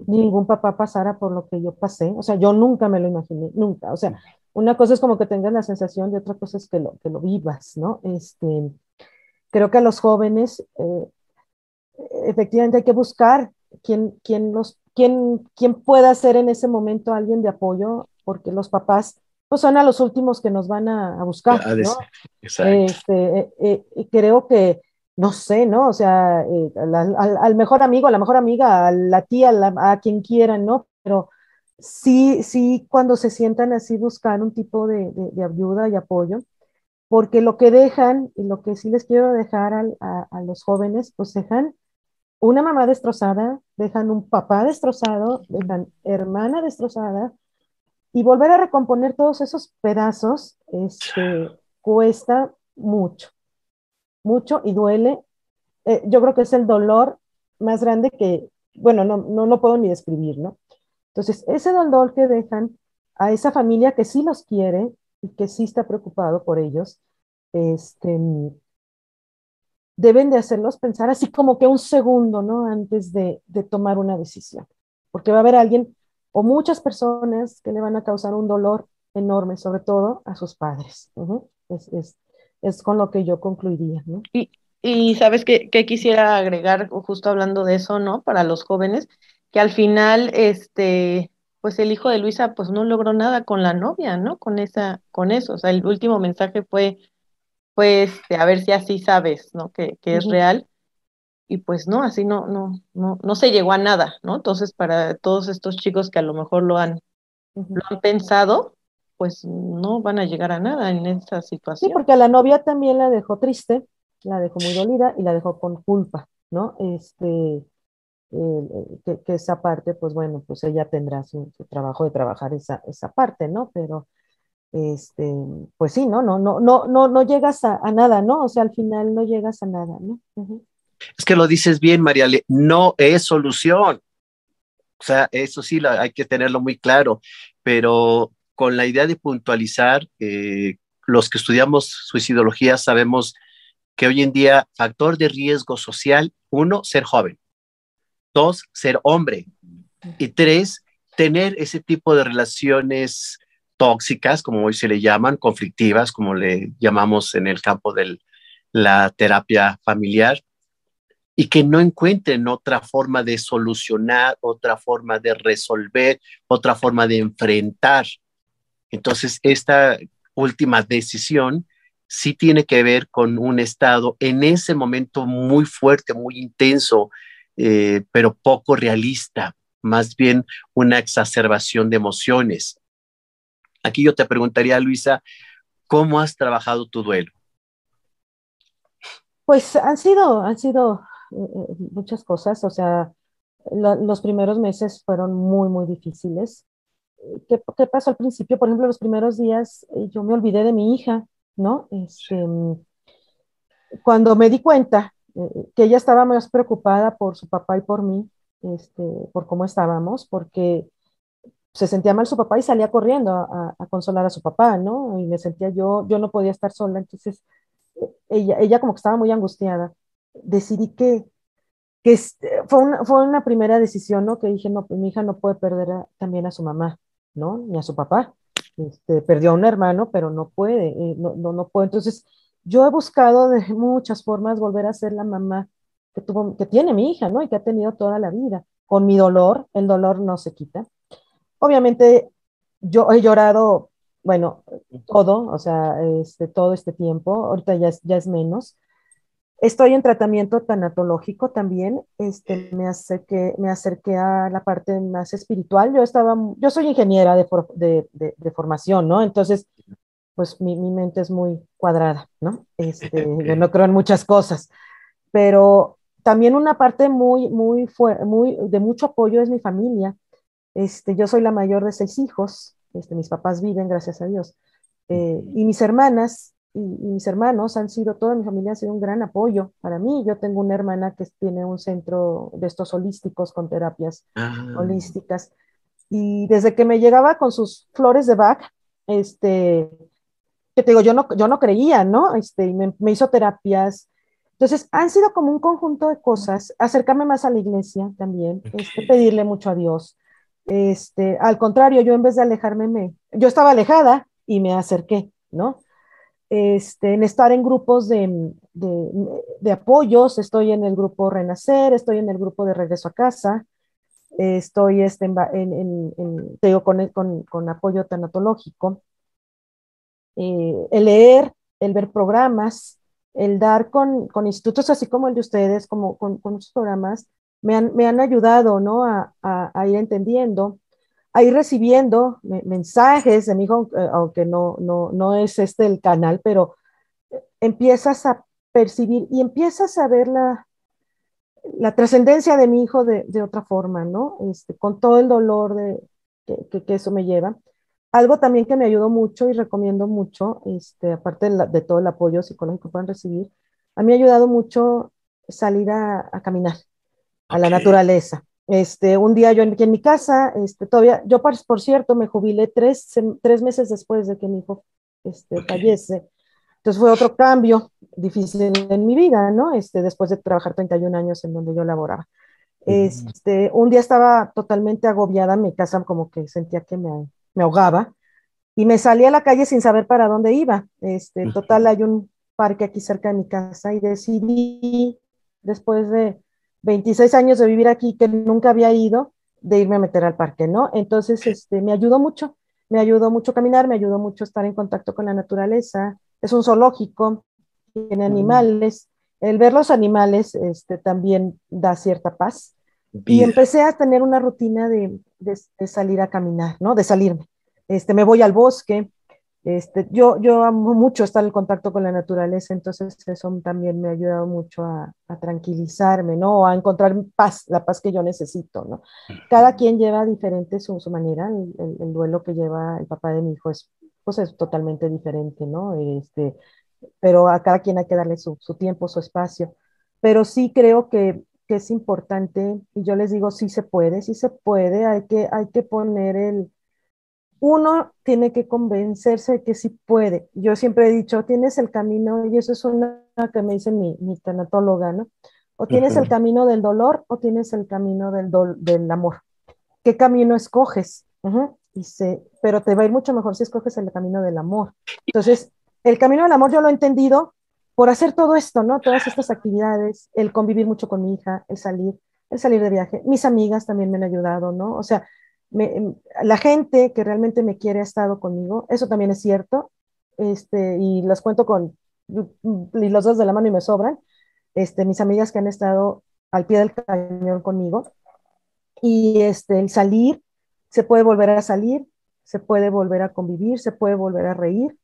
ningún papá pasara por lo que yo pasé, o sea, yo nunca me lo imaginé, nunca, o sea, una cosa es como que tengas la sensación y otra cosa es que lo, que lo vivas, ¿no? Este, creo que a los jóvenes, eh, efectivamente hay que buscar quién, quién, los, quién, quién pueda ser en ese momento alguien de apoyo, porque los papás pues son a los últimos que nos van a, buscar, ¿no? Este, eh, eh, creo que, no sé, ¿no? O sea, al, mejor amigo, a la mejor amiga, a la tía, a, quien quieran, ¿no? Pero sí, sí, cuando se sientan así, buscar un tipo de, de ayuda y apoyo porque lo que dejan, y lo que sí les quiero dejar a, los jóvenes, pues dejan una mamá destrozada, dejan un papá destrozado, dejan hermana destrozada, y volver a recomponer todos esos pedazos este, cuesta mucho, mucho y duele. Eh, yo creo que es el dolor más grande que, bueno, no, no, no puedo ni describir, ¿no? Entonces, ese dolor que dejan a esa familia que sí los quiere, y que sí está preocupado por ellos, este, deben de hacerlos pensar así como que un segundo, ¿no? Antes de, tomar una decisión, porque va a haber alguien o muchas personas que le van a causar un dolor enorme, sobre todo a sus padres. es, con lo que yo concluiría, ¿no? Y, y sabes que, quisiera agregar, justo hablando de eso, ¿no? Para los jóvenes, que al final, este, pues el hijo de Luisa pues no logró nada con la novia, ¿no? Con esa, con eso. O sea, el último mensaje fue, pues, a ver si así sabes, ¿no? Que, que es real. Y pues no, así no, no, no, no se llegó a nada, ¿no? Entonces, para todos estos chicos que a lo mejor lo han, lo han pensado, pues no van a llegar a nada en esa situación. Sí, porque a la novia también la dejó triste, la dejó muy dolida y la dejó con culpa, ¿no? Este, que, esa parte, pues bueno, pues ella tendrá su, trabajo de trabajar esa, esa parte, ¿no? Pero, este, pues sí, ¿no? No, no, no, no, no llegas a, nada, ¿no? O sea, al final no llegas a nada, ¿no? Es que lo dices bien, Mariale, no es solución. O sea, eso sí hay que tenerlo muy claro, pero con la idea de puntualizar, eh, los que estudiamos suicidología sabemos que hoy en día factor de riesgo social, uno, ser joven, dos, ser hombre, y tres, tener ese tipo de relaciones tóxicas, como hoy se le llaman, conflictivas, como le llamamos en el campo de la terapia familiar, y que no encuentren otra forma de solucionar, otra forma de resolver, otra forma de enfrentar. Entonces, esta última decisión sí tiene que ver con un estado en ese momento muy fuerte, muy intenso, eh, pero poco realista, más bien una exacerbación de emociones. Aquí yo te preguntaría, Luisa, ¿cómo has trabajado tu duelo? Pues han sido, han sido eh, muchas cosas, o sea, los primeros meses fueron muy, muy difíciles. ¿Qué, ¿Qué, pasó al principio? Por ejemplo, los primeros días eh, yo me olvidé de mi hija, ¿no? Este, cuando me di cuenta eh, que ella estaba más preocupada por su papá y por mí, este, por cómo estábamos, porque se sentía mal su papá y salía corriendo a, consolar a su papá, ¿no? Y me sentía yo, yo no podía estar sola, entonces ella, ella como que estaba muy angustiada decidí que, que fue, una, fue una primera decisión, ¿no? Que dije, no, pues mi hija no puede perder también a su mamá, ¿no? Ni a su papá. Este, perdió a un hermano, pero no puede, eh, no, no, no puede. Entonces, yo he buscado de muchas formas volver a ser la mamá que, tiene mi hija, ¿no? Y que ha tenido toda la vida. Con mi dolor, el dolor no se quita. Obviamente, yo he llorado, bueno, todo, o sea, este, todo este tiempo, ahorita ya es, ya es menos, Estoy en tratamiento tanatológico también, este, me, acerqué, me acerqué a la parte más espiritual. Yo, estaba, yo soy ingeniera de, formación, ¿no? Entonces, pues mi, mi, mente es muy cuadrada, ¿no? Este, yo no creo en muchas cosas, pero también una parte muy, muy, muy de mucho apoyo es mi familia. Este, yo soy la mayor de seis hijos, este, mis papás viven, gracias a Dios, eh, y mis hermanas y, mis hermanos han sido, toda mi familia ha sido un gran apoyo para mí. Yo tengo una hermana que tiene un centro de estos holísticos con terapias ah. holísticas. Y desde que me llegaba con sus flores de Bach, este, que te digo, yo no, yo no creía, ¿no? Este, y me, me hizo terapias. Entonces, han sido como un conjunto de cosas, acercarme más a la iglesia también, este, pedirle mucho a Dios. Este, al contrario, yo en vez de alejarme, me, yo estaba alejada y me acerqué, ¿no? este, en estar en grupos de, de, apoyos, estoy en el grupo Renacer, estoy en el grupo de Regreso a Casa, estoy este, en, en, en con, con, con, apoyo tanatológico, eh, el leer, el ver programas, el dar con, con, institutos así como el de ustedes, como con, con muchos programas, me han, me han ayudado ¿no? a, a, a ir entendiendo ahí recibiendo mensajes de mi hijo, eh, aunque no, no, no es este el canal, pero eh, empiezas a percibir y empiezas a ver la, la trascendencia de mi hijo de, de, otra forma, ¿no? Este, con todo el dolor de, que, que, eso me lleva. Algo también que me ayudó mucho y recomiendo mucho, este, aparte de, de todo el apoyo psicológico que puedan recibir, a mí ha ayudado mucho salir a, a caminar, a la naturaleza. Este, un día yo aquí en mi casa, este, todavía, yo por, por cierto me jubilé tres, tres, meses después de que mi hijo este, fallece. Entonces fue otro cambio difícil en mi vida, ¿no? Este, después de trabajar 31 años en donde yo laboraba. Este, un día estaba totalmente agobiada en mi casa, como que sentía que me, me ahogaba, y me salí a la calle sin saber para dónde iba. Este, total, hay un parque aquí cerca de mi casa y decidí, después de 26 años de vivir aquí que nunca había ido, de irme a meter al parque, ¿no? Entonces, este, me ayudó mucho, me ayudó mucho caminar, me ayudó mucho estar en contacto con la naturaleza. Es un zoológico, tiene animales. El ver los animales este, también da cierta paz. Y empecé a tener una rutina de, de, de, salir a caminar, ¿no? De salirme. Este, me voy al bosque, este, yo, yo amo mucho estar en contacto con la naturaleza, entonces eso también me ha ayudado mucho a, a tranquilizarme, ¿no? A encontrar paz, la paz que yo necesito, ¿no? Cada quien lleva diferente su, su manera, el, el, duelo que lleva el papá de mi hijo es, pues es totalmente diferente, ¿no? Este, pero a cada quien hay que darle su, su tiempo, su espacio. Pero sí creo que que es importante, y yo les digo, sí se puede, sí se puede, hay que, hay que poner el, uno tiene que convencerse de que sí puede. Yo siempre he dicho, tienes el camino, y eso es una que me dice mi, mi tanatóloga, ¿no? O tienes el camino del dolor o tienes el camino del, del amor. ¿Qué camino escoges? y se, pero te va a ir mucho mejor si escoges el camino del amor. Entonces, el camino del amor yo lo he entendido por hacer todo esto, ¿no? Todas estas actividades, el convivir mucho con mi hija, el salir, el salir de viaje. Mis amigas también me han ayudado, ¿no? O sea, em, la gente que realmente me quiere ha estado conmigo, eso también es cierto, este, y las cuento con, y los dos de la mano y me sobran, este, mis amigas que han estado al pie del cañón conmigo, y este, el salir, se puede volver a salir, se puede volver a convivir, se puede volver a reír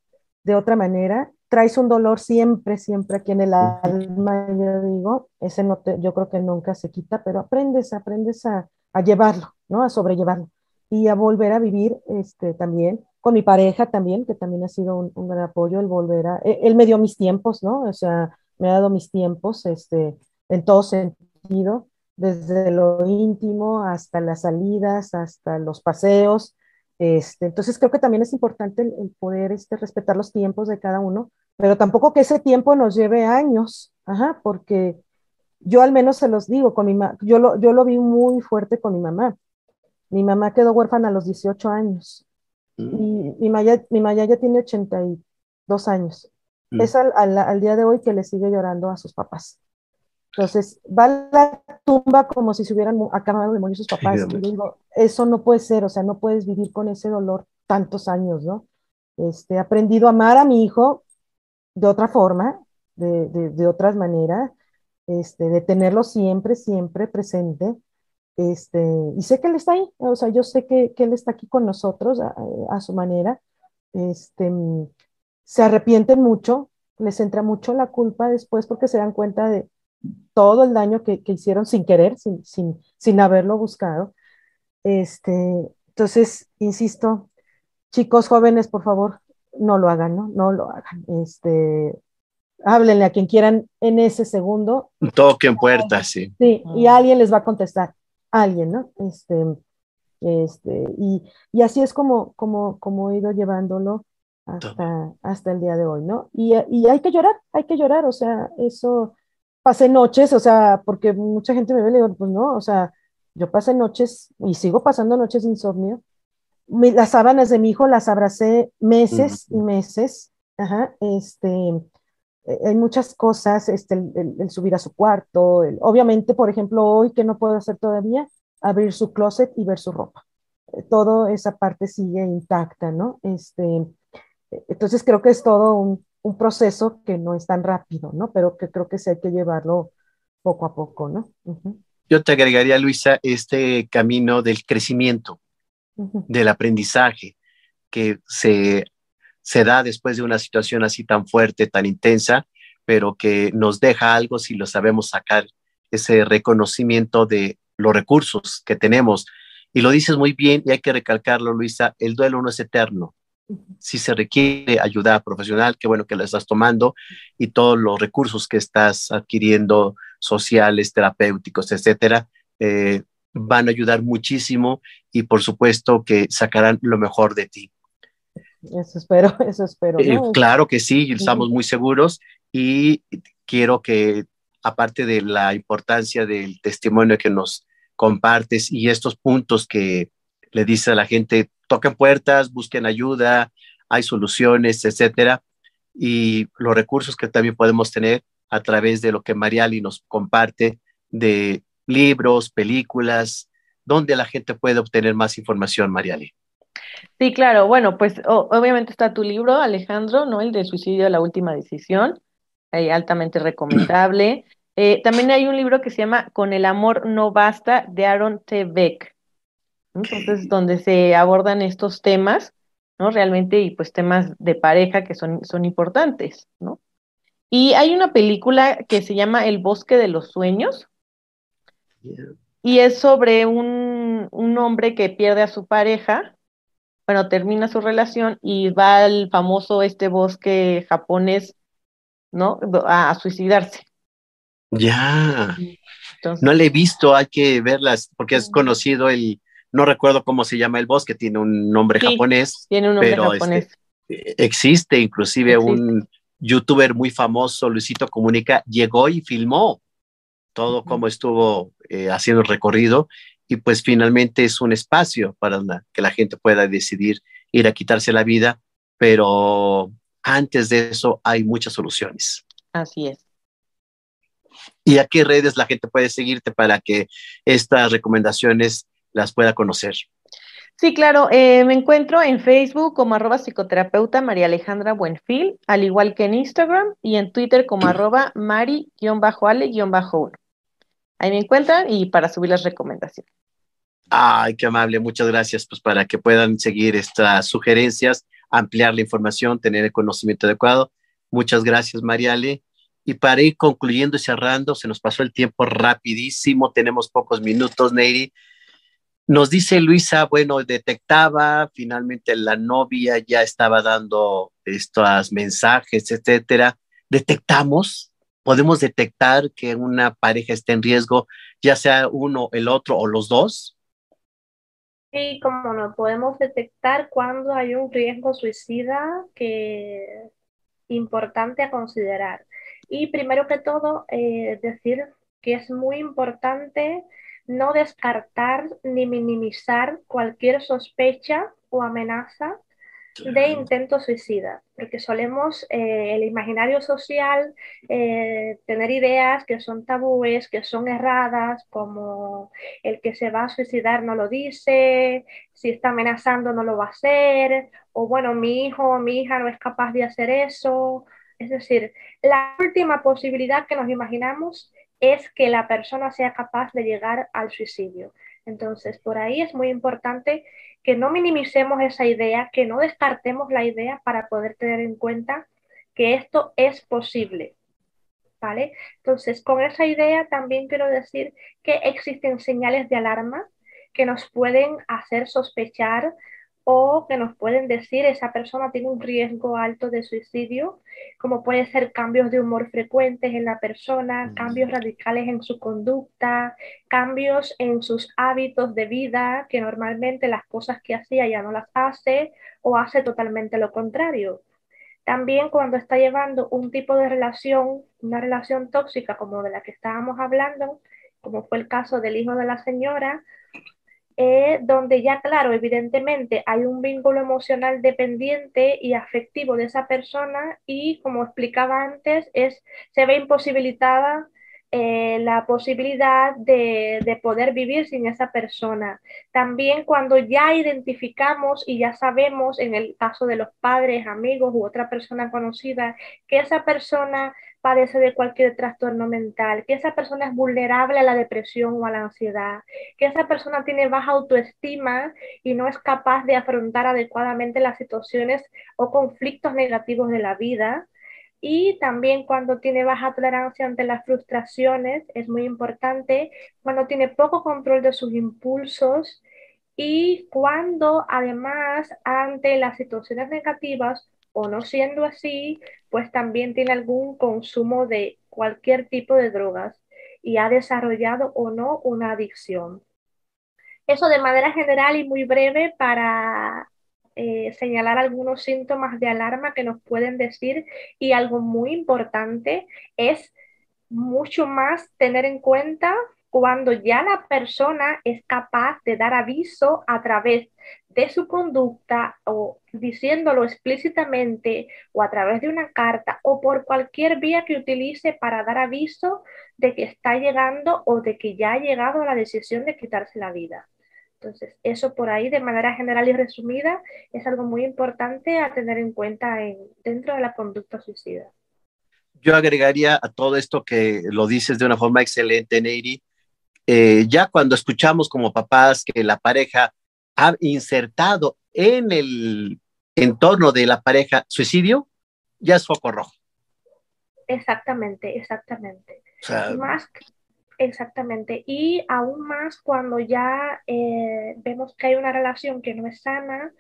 de otra manera. Traes un dolor siempre, siempre aquí en el alma, yo digo, ese no te, yo creo que nunca se quita, pero aprendes, aprendes a, a llevarlo, ¿no? A sobrellevarlo y a volver a vivir este, también con mi pareja también, que también ha sido un, un gran apoyo, el volver a, e, él me dio mis tiempos, ¿no? O sea, me ha dado mis tiempos, este, en todo sentido, desde lo íntimo hasta las salidas, hasta los paseos. Este, entonces creo que también es importante el, poder este, respetar los tiempos de cada uno, pero tampoco que ese tiempo nos lleve años, ajá, porque yo al menos se los digo, con mi yo, lo, yo lo vi muy fuerte con mi mamá. Mi mamá quedó huérfana a los 18 años mm. y mi Maya, mi Maya ya tiene 82 años. Mm. Es al, al, día de hoy que le sigue llorando a sus papás. Entonces, va a la tumba como si se hubieran acabado de morir sus papás. y digo, eso no puede ser, o sea, no puedes vivir con ese dolor tantos años, ¿no? Este, he aprendido a amar a mi hijo de otra forma, de, de, de otras maneras, este, de tenerlo siempre, siempre presente. Este, y sé que él está ahí, o sea, yo sé que, que él está aquí con nosotros a, a, su manera. Este, se arrepienten mucho, les entra mucho la culpa después porque se dan cuenta de, todo el daño que, que hicieron sin querer, sin, sin, sin, haberlo buscado. Este, entonces, insisto, chicos jóvenes, por favor, no lo hagan, ¿no? No lo hagan. Este, háblenle a quien quieran en ese segundo. Toquen puertas, sí. Sí, y alguien les va a contestar, alguien, ¿no? Este, este, y, y así es como, como, como he ido llevándolo hasta, hasta el día de hoy, ¿no? Y, y hay que llorar, hay que llorar, o sea, eso pasé noches, o sea, porque mucha gente me ve y le digo, pues no, o sea, yo pasé noches y sigo pasando noches de insomnio. Las sábanas de mi hijo las abracé meses y meses. Ajá, este, eh, hay muchas cosas, este, el, subir a su cuarto, obviamente, por ejemplo, hoy que no puedo hacer todavía, abrir su closet y ver su ropa. Eh, todo esa parte sigue intacta, ¿no? Este, eh, entonces creo que es todo un, un proceso que no es tan rápido, ¿no? Pero que creo que sí hay que llevarlo poco a poco, ¿no? Yo te agregaría, Luisa, este camino del crecimiento, del aprendizaje, que se, se da después de una situación así tan fuerte, tan intensa, pero que nos deja algo si lo sabemos sacar, ese reconocimiento de los recursos que tenemos. Y lo dices muy bien y hay que recalcarlo, Luisa, el duelo no es eterno. Si se requiere ayuda profesional, qué bueno que la estás tomando y todos los recursos que estás adquiriendo, sociales, terapéuticos, etcétera, eh, van a ayudar muchísimo y por supuesto que sacarán lo mejor de ti. Eso espero, eso espero. Eh, claro que sí, estamos muy seguros y quiero que, aparte de la importancia del testimonio que nos compartes y estos puntos que le dice a la gente, toquen puertas, busquen ayuda, hay soluciones, etcétera. Y los recursos que también podemos tener a través de lo que Mariali nos comparte de libros, películas, donde la gente puede obtener más información, Mariali. Sí, claro. Bueno, pues obviamente está tu libro, Alejandro, ¿no? El de suicidio, la última decisión, eh, altamente recomendable. Eh, también hay un libro que se llama Con el amor no basta, de Aaron T. Beck. Entonces, donde se abordan estos temas, ¿no? Realmente, y pues temas de pareja que son, son importantes, ¿no? Y hay una película que se llama El bosque de los sueños, y es sobre un, un hombre que pierde a su pareja, bueno, termina su relación y va al famoso este bosque japonés, ¿no? A, suicidarse. Ya. no le he visto, hay que verlas, porque es conocido el, no recuerdo cómo se llama el bosque, tiene un nombre japonés. Tiene un nombre pero este, japonés. existe inclusive un youtuber muy famoso, Luisito Comunica, llegó y filmó todo cómo estuvo eh, haciendo el recorrido y pues finalmente es un espacio para que la gente pueda decidir ir a quitarse la vida, pero antes de eso hay muchas soluciones. Así es. ¿Y a qué redes la gente puede seguirte para que estas recomendaciones las pueda conocer? Sí, claro, eh, me encuentro en Facebook como arroba psicoterapeuta María Alejandra Buenfil, al igual que en Instagram y en Twitter como arroba mari-ale-1. Ahí me encuentran y para subir las recomendaciones. Ay, qué amable, muchas gracias, pues para que puedan seguir estas sugerencias, ampliar la información, tener el conocimiento adecuado. Muchas gracias, Mariale. Y para ir concluyendo y cerrando, se nos pasó el tiempo rapidísimo, tenemos pocos minutos, Neyri. Nos dice Luisa, bueno, detectaba, finalmente la novia ya estaba dando estos mensajes, etcétera. Detectamos, podemos detectar que una pareja está en riesgo, ya sea uno, el otro o los dos. Sí, como no podemos detectar cuando hay un riesgo suicida que importante a considerar. Y primero que todo, eh, decir que es muy importante no descartar ni minimizar cualquier sospecha o amenaza de intento suicida, porque solemos eh, el imaginario social eh, tener ideas que son tabúes, que son erradas, como el que se va a suicidar no lo dice, si está amenazando no lo va a hacer, o bueno, mi hijo o mi hija no es capaz de hacer eso. Es decir, la última posibilidad que nos imaginamos es que la persona sea capaz de llegar al suicidio. Entonces, por ahí es muy importante que no minimicemos esa idea, que no descartemos la idea para poder tener en cuenta que esto es posible. ¿Vale? Entonces, con esa idea también quiero decir que existen señales de alarma que nos pueden hacer sospechar o que nos pueden decir esa persona tiene un riesgo alto de suicidio, como puede ser cambios de humor frecuentes en la persona, mm. cambios radicales en su conducta, cambios en sus hábitos de vida, que normalmente las cosas que hacía ya no las hace o hace totalmente lo contrario. También cuando está llevando un tipo de relación, una relación tóxica como de la que estábamos hablando, como fue el caso del hijo de la señora, eh, donde ya, claro, evidentemente hay un vínculo emocional dependiente y afectivo de esa persona y, como explicaba antes, es, se ve imposibilitada eh, la posibilidad de, de, poder vivir sin esa persona. También cuando ya identificamos y ya sabemos, en el caso de los padres, amigos u otra persona conocida, que esa persona padece de cualquier trastorno mental, que esa persona es vulnerable a la depresión o a la ansiedad, que esa persona tiene baja autoestima y no es capaz de afrontar adecuadamente las situaciones o conflictos negativos de la vida. Y también cuando tiene baja tolerancia ante las frustraciones, es muy importante, cuando tiene poco control de sus impulsos y cuando además ante las situaciones negativas o no siendo así, pues también tiene algún consumo de cualquier tipo de drogas y ha desarrollado o no una adicción. Eso de manera general y muy breve para eh, señalar algunos síntomas de alarma que nos pueden decir y algo muy importante es mucho más tener en cuenta cuando ya la persona es capaz de dar aviso a través de su conducta o diciéndolo explícitamente o a través de una carta o por cualquier vía que utilice para dar aviso de que está llegando o de que ya ha llegado a la decisión de quitarse la vida. Entonces, eso por ahí de manera general y resumida es algo muy importante a tener en cuenta dentro de la conducta suicida. Yo agregaría a todo esto que lo dices de una forma excelente, Neiri, eh, ya cuando escuchamos como papás que la pareja ha insertado en el entorno de la pareja suicidio, ya es foco rojo. Exactamente, exactamente. más, exactamente. Y aún más cuando ya eh, vemos que hay una relación que no es sana,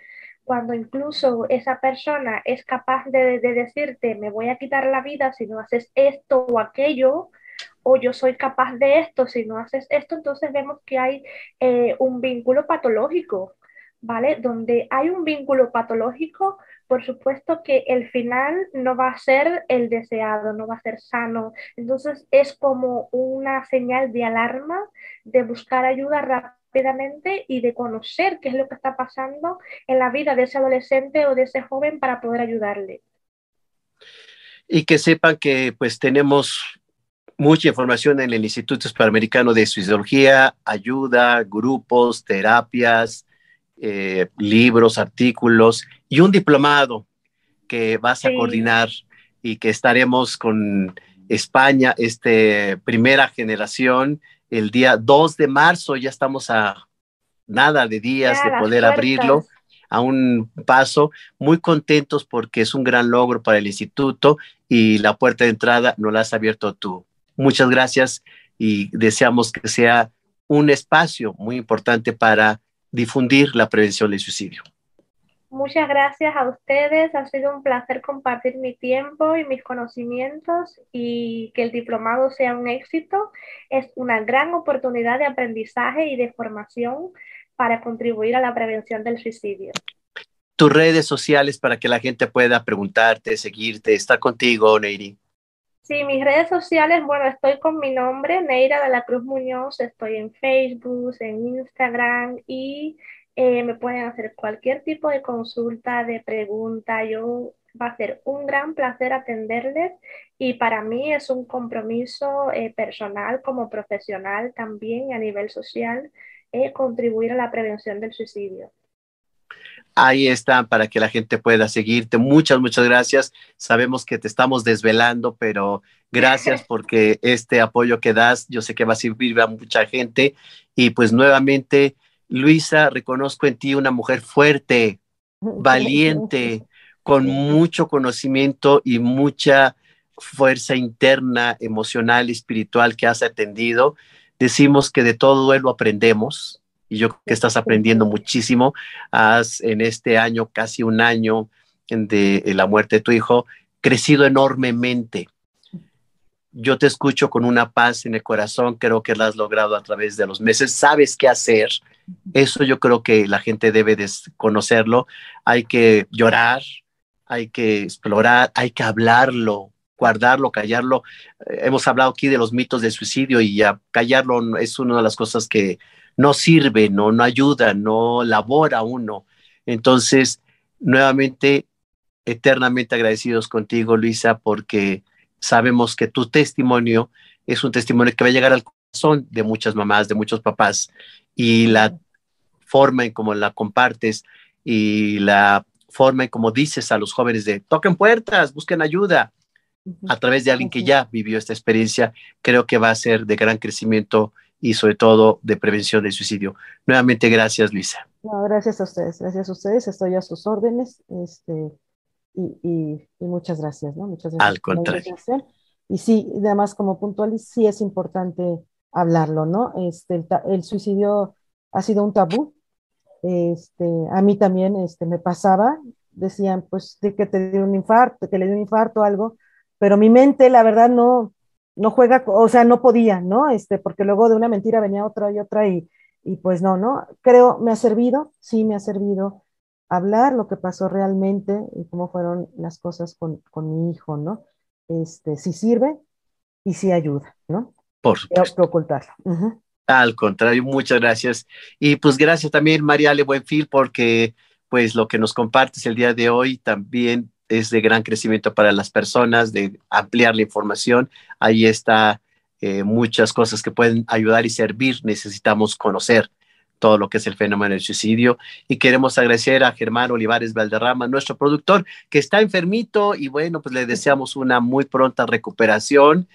cuando incluso esa persona es capaz de, de, decirte, me voy a quitar la vida si no haces esto o aquello, o yo soy capaz de esto, si no haces esto, entonces vemos que hay eh, un vínculo patológico, ¿vale? Donde hay un vínculo patológico, por supuesto que el final no va a ser el deseado, no va a ser sano. Entonces es como una señal de alarma de buscar ayuda rápidamente y de conocer qué es lo que está pasando en la vida de ese adolescente o de ese joven para poder ayudarle. Y que sepan que pues tenemos mucha información en el Instituto Hispanoamericano de Suicidología, ayuda, grupos, terapias, eh, libros, artículos y un diplomado que vas a coordinar y que estaremos con España, este primera generación, el día 2 de marzo, ya estamos a nada de días de poder abrirlo a un paso, muy contentos porque es un gran logro para el instituto y la puerta de entrada nos la has abierto tú. Muchas gracias y deseamos que sea un espacio muy importante para difundir la prevención del suicidio. Muchas gracias a ustedes, ha sido un placer compartir mi tiempo y mis conocimientos y que el diplomado sea un éxito. Es una gran oportunidad de aprendizaje y de formación para contribuir a la prevención del suicidio. Tus redes sociales para que la gente pueda preguntarte, seguirte, estar contigo, Neiri. Sí, mis redes sociales, bueno, estoy con mi nombre, Neira de la Cruz Muñoz, estoy en Facebook, en Instagram y eh, me pueden hacer cualquier tipo de consulta, de pregunta. Yo va a ser un gran placer atenderles y para mí es un compromiso eh, personal como profesional también a nivel social eh, contribuir a la prevención del suicidio. Ahí están para que la gente pueda seguirte. Muchas, muchas gracias. Sabemos que te estamos desvelando, pero gracias porque este apoyo que das, yo sé que va a servir a mucha gente. Y pues nuevamente, Luisa, reconozco en ti una mujer fuerte, valiente, con mucho conocimiento y mucha fuerza interna, emocional, espiritual que has atendido. Decimos que de todo duelo aprendemos y yo creo que estás aprendiendo muchísimo. Has en este año, casi un año de la muerte de tu hijo, crecido enormemente. Yo te escucho con una paz en el corazón, creo que la has logrado a través de los meses, sabes qué hacer. Eso yo creo que la gente debe de conocerlo. Hay que llorar, hay que explorar, hay que hablarlo, guardarlo, callarlo. Eh, hemos hablado aquí de los mitos del suicidio y ya callarlo es una de las cosas que no sirve, no, no ayuda, no labora uno. Entonces, nuevamente, eternamente agradecidos contigo, Luisa, porque sabemos que tu testimonio es un testimonio que va a llegar al corazón de muchas mamás, de muchos papás, y la forma en cómo la compartes y la forma en cómo dices a los jóvenes de toquen puertas, busquen ayuda a través de alguien que ya vivió esta experiencia, creo que va a ser de gran crecimiento y sobre todo de prevención del suicidio. Nuevamente, gracias, Luisa. gracias a ustedes, gracias a ustedes, estoy a sus órdenes este, y, muchas gracias, ¿no? Muchas gracias. Al contrario. Y sí, además como puntual, sí es importante hablarlo, ¿no? Este, el, suicidio ha sido un tabú. Este, a mí también este, me pasaba, decían, pues, de que te dio un infarto, que le dio un infarto o algo, pero mi mente, la verdad, no, no juega, o sea, no podía, ¿no? Este, porque luego de una mentira venía otra y otra y, y pues no, ¿no? Creo, me ha servido, sí me ha servido hablar lo que pasó realmente y cómo fueron las cosas con, con mi hijo, ¿no? Este, sí sirve y sí ayuda, ¿no? Por supuesto. ocultarlo. Al contrario, muchas gracias. Y pues gracias también, Mariale Buenfil, porque pues lo que nos compartes el día de hoy también es de gran crecimiento para las personas, de ampliar la información. Ahí está eh, muchas cosas que pueden ayudar y servir. Necesitamos conocer todo lo que es el fenómeno del suicidio. Y queremos agradecer a Germán Olivares Valderrama, nuestro productor, que está enfermito y bueno, pues le deseamos una muy pronta recuperación.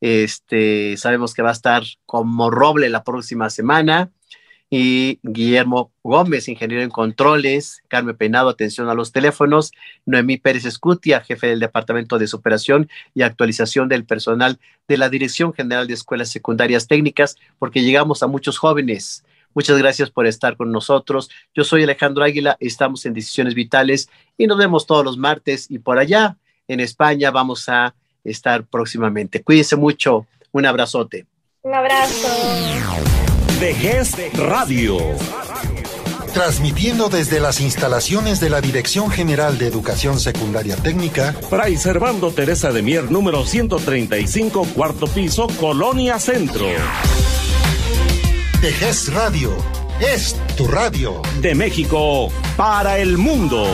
Este, sabemos que va a estar como roble la próxima semana y Guillermo Gómez, ingeniero en controles, Carmen Peinado, atención a los teléfonos, Noemí Pérez Escutia, jefe del Departamento de Superación y Actualización del Personal de la Dirección General de Escuelas Secundarias Técnicas, porque llegamos a muchos jóvenes. Muchas gracias por estar con nosotros. Yo soy Alejandro Águila, estamos en Decisiones Vitales y nos vemos todos los martes y por allá en España vamos a estar próximamente. Cuídense mucho. Un abrazote. Un abrazo. De Radio. Transmitiendo desde las instalaciones de la Dirección General de Educación Secundaria Técnica. Fray Servando Teresa de Mier, número 135, cuarto piso, Colonia Centro. De Radio. Es tu radio. De México para el mundo.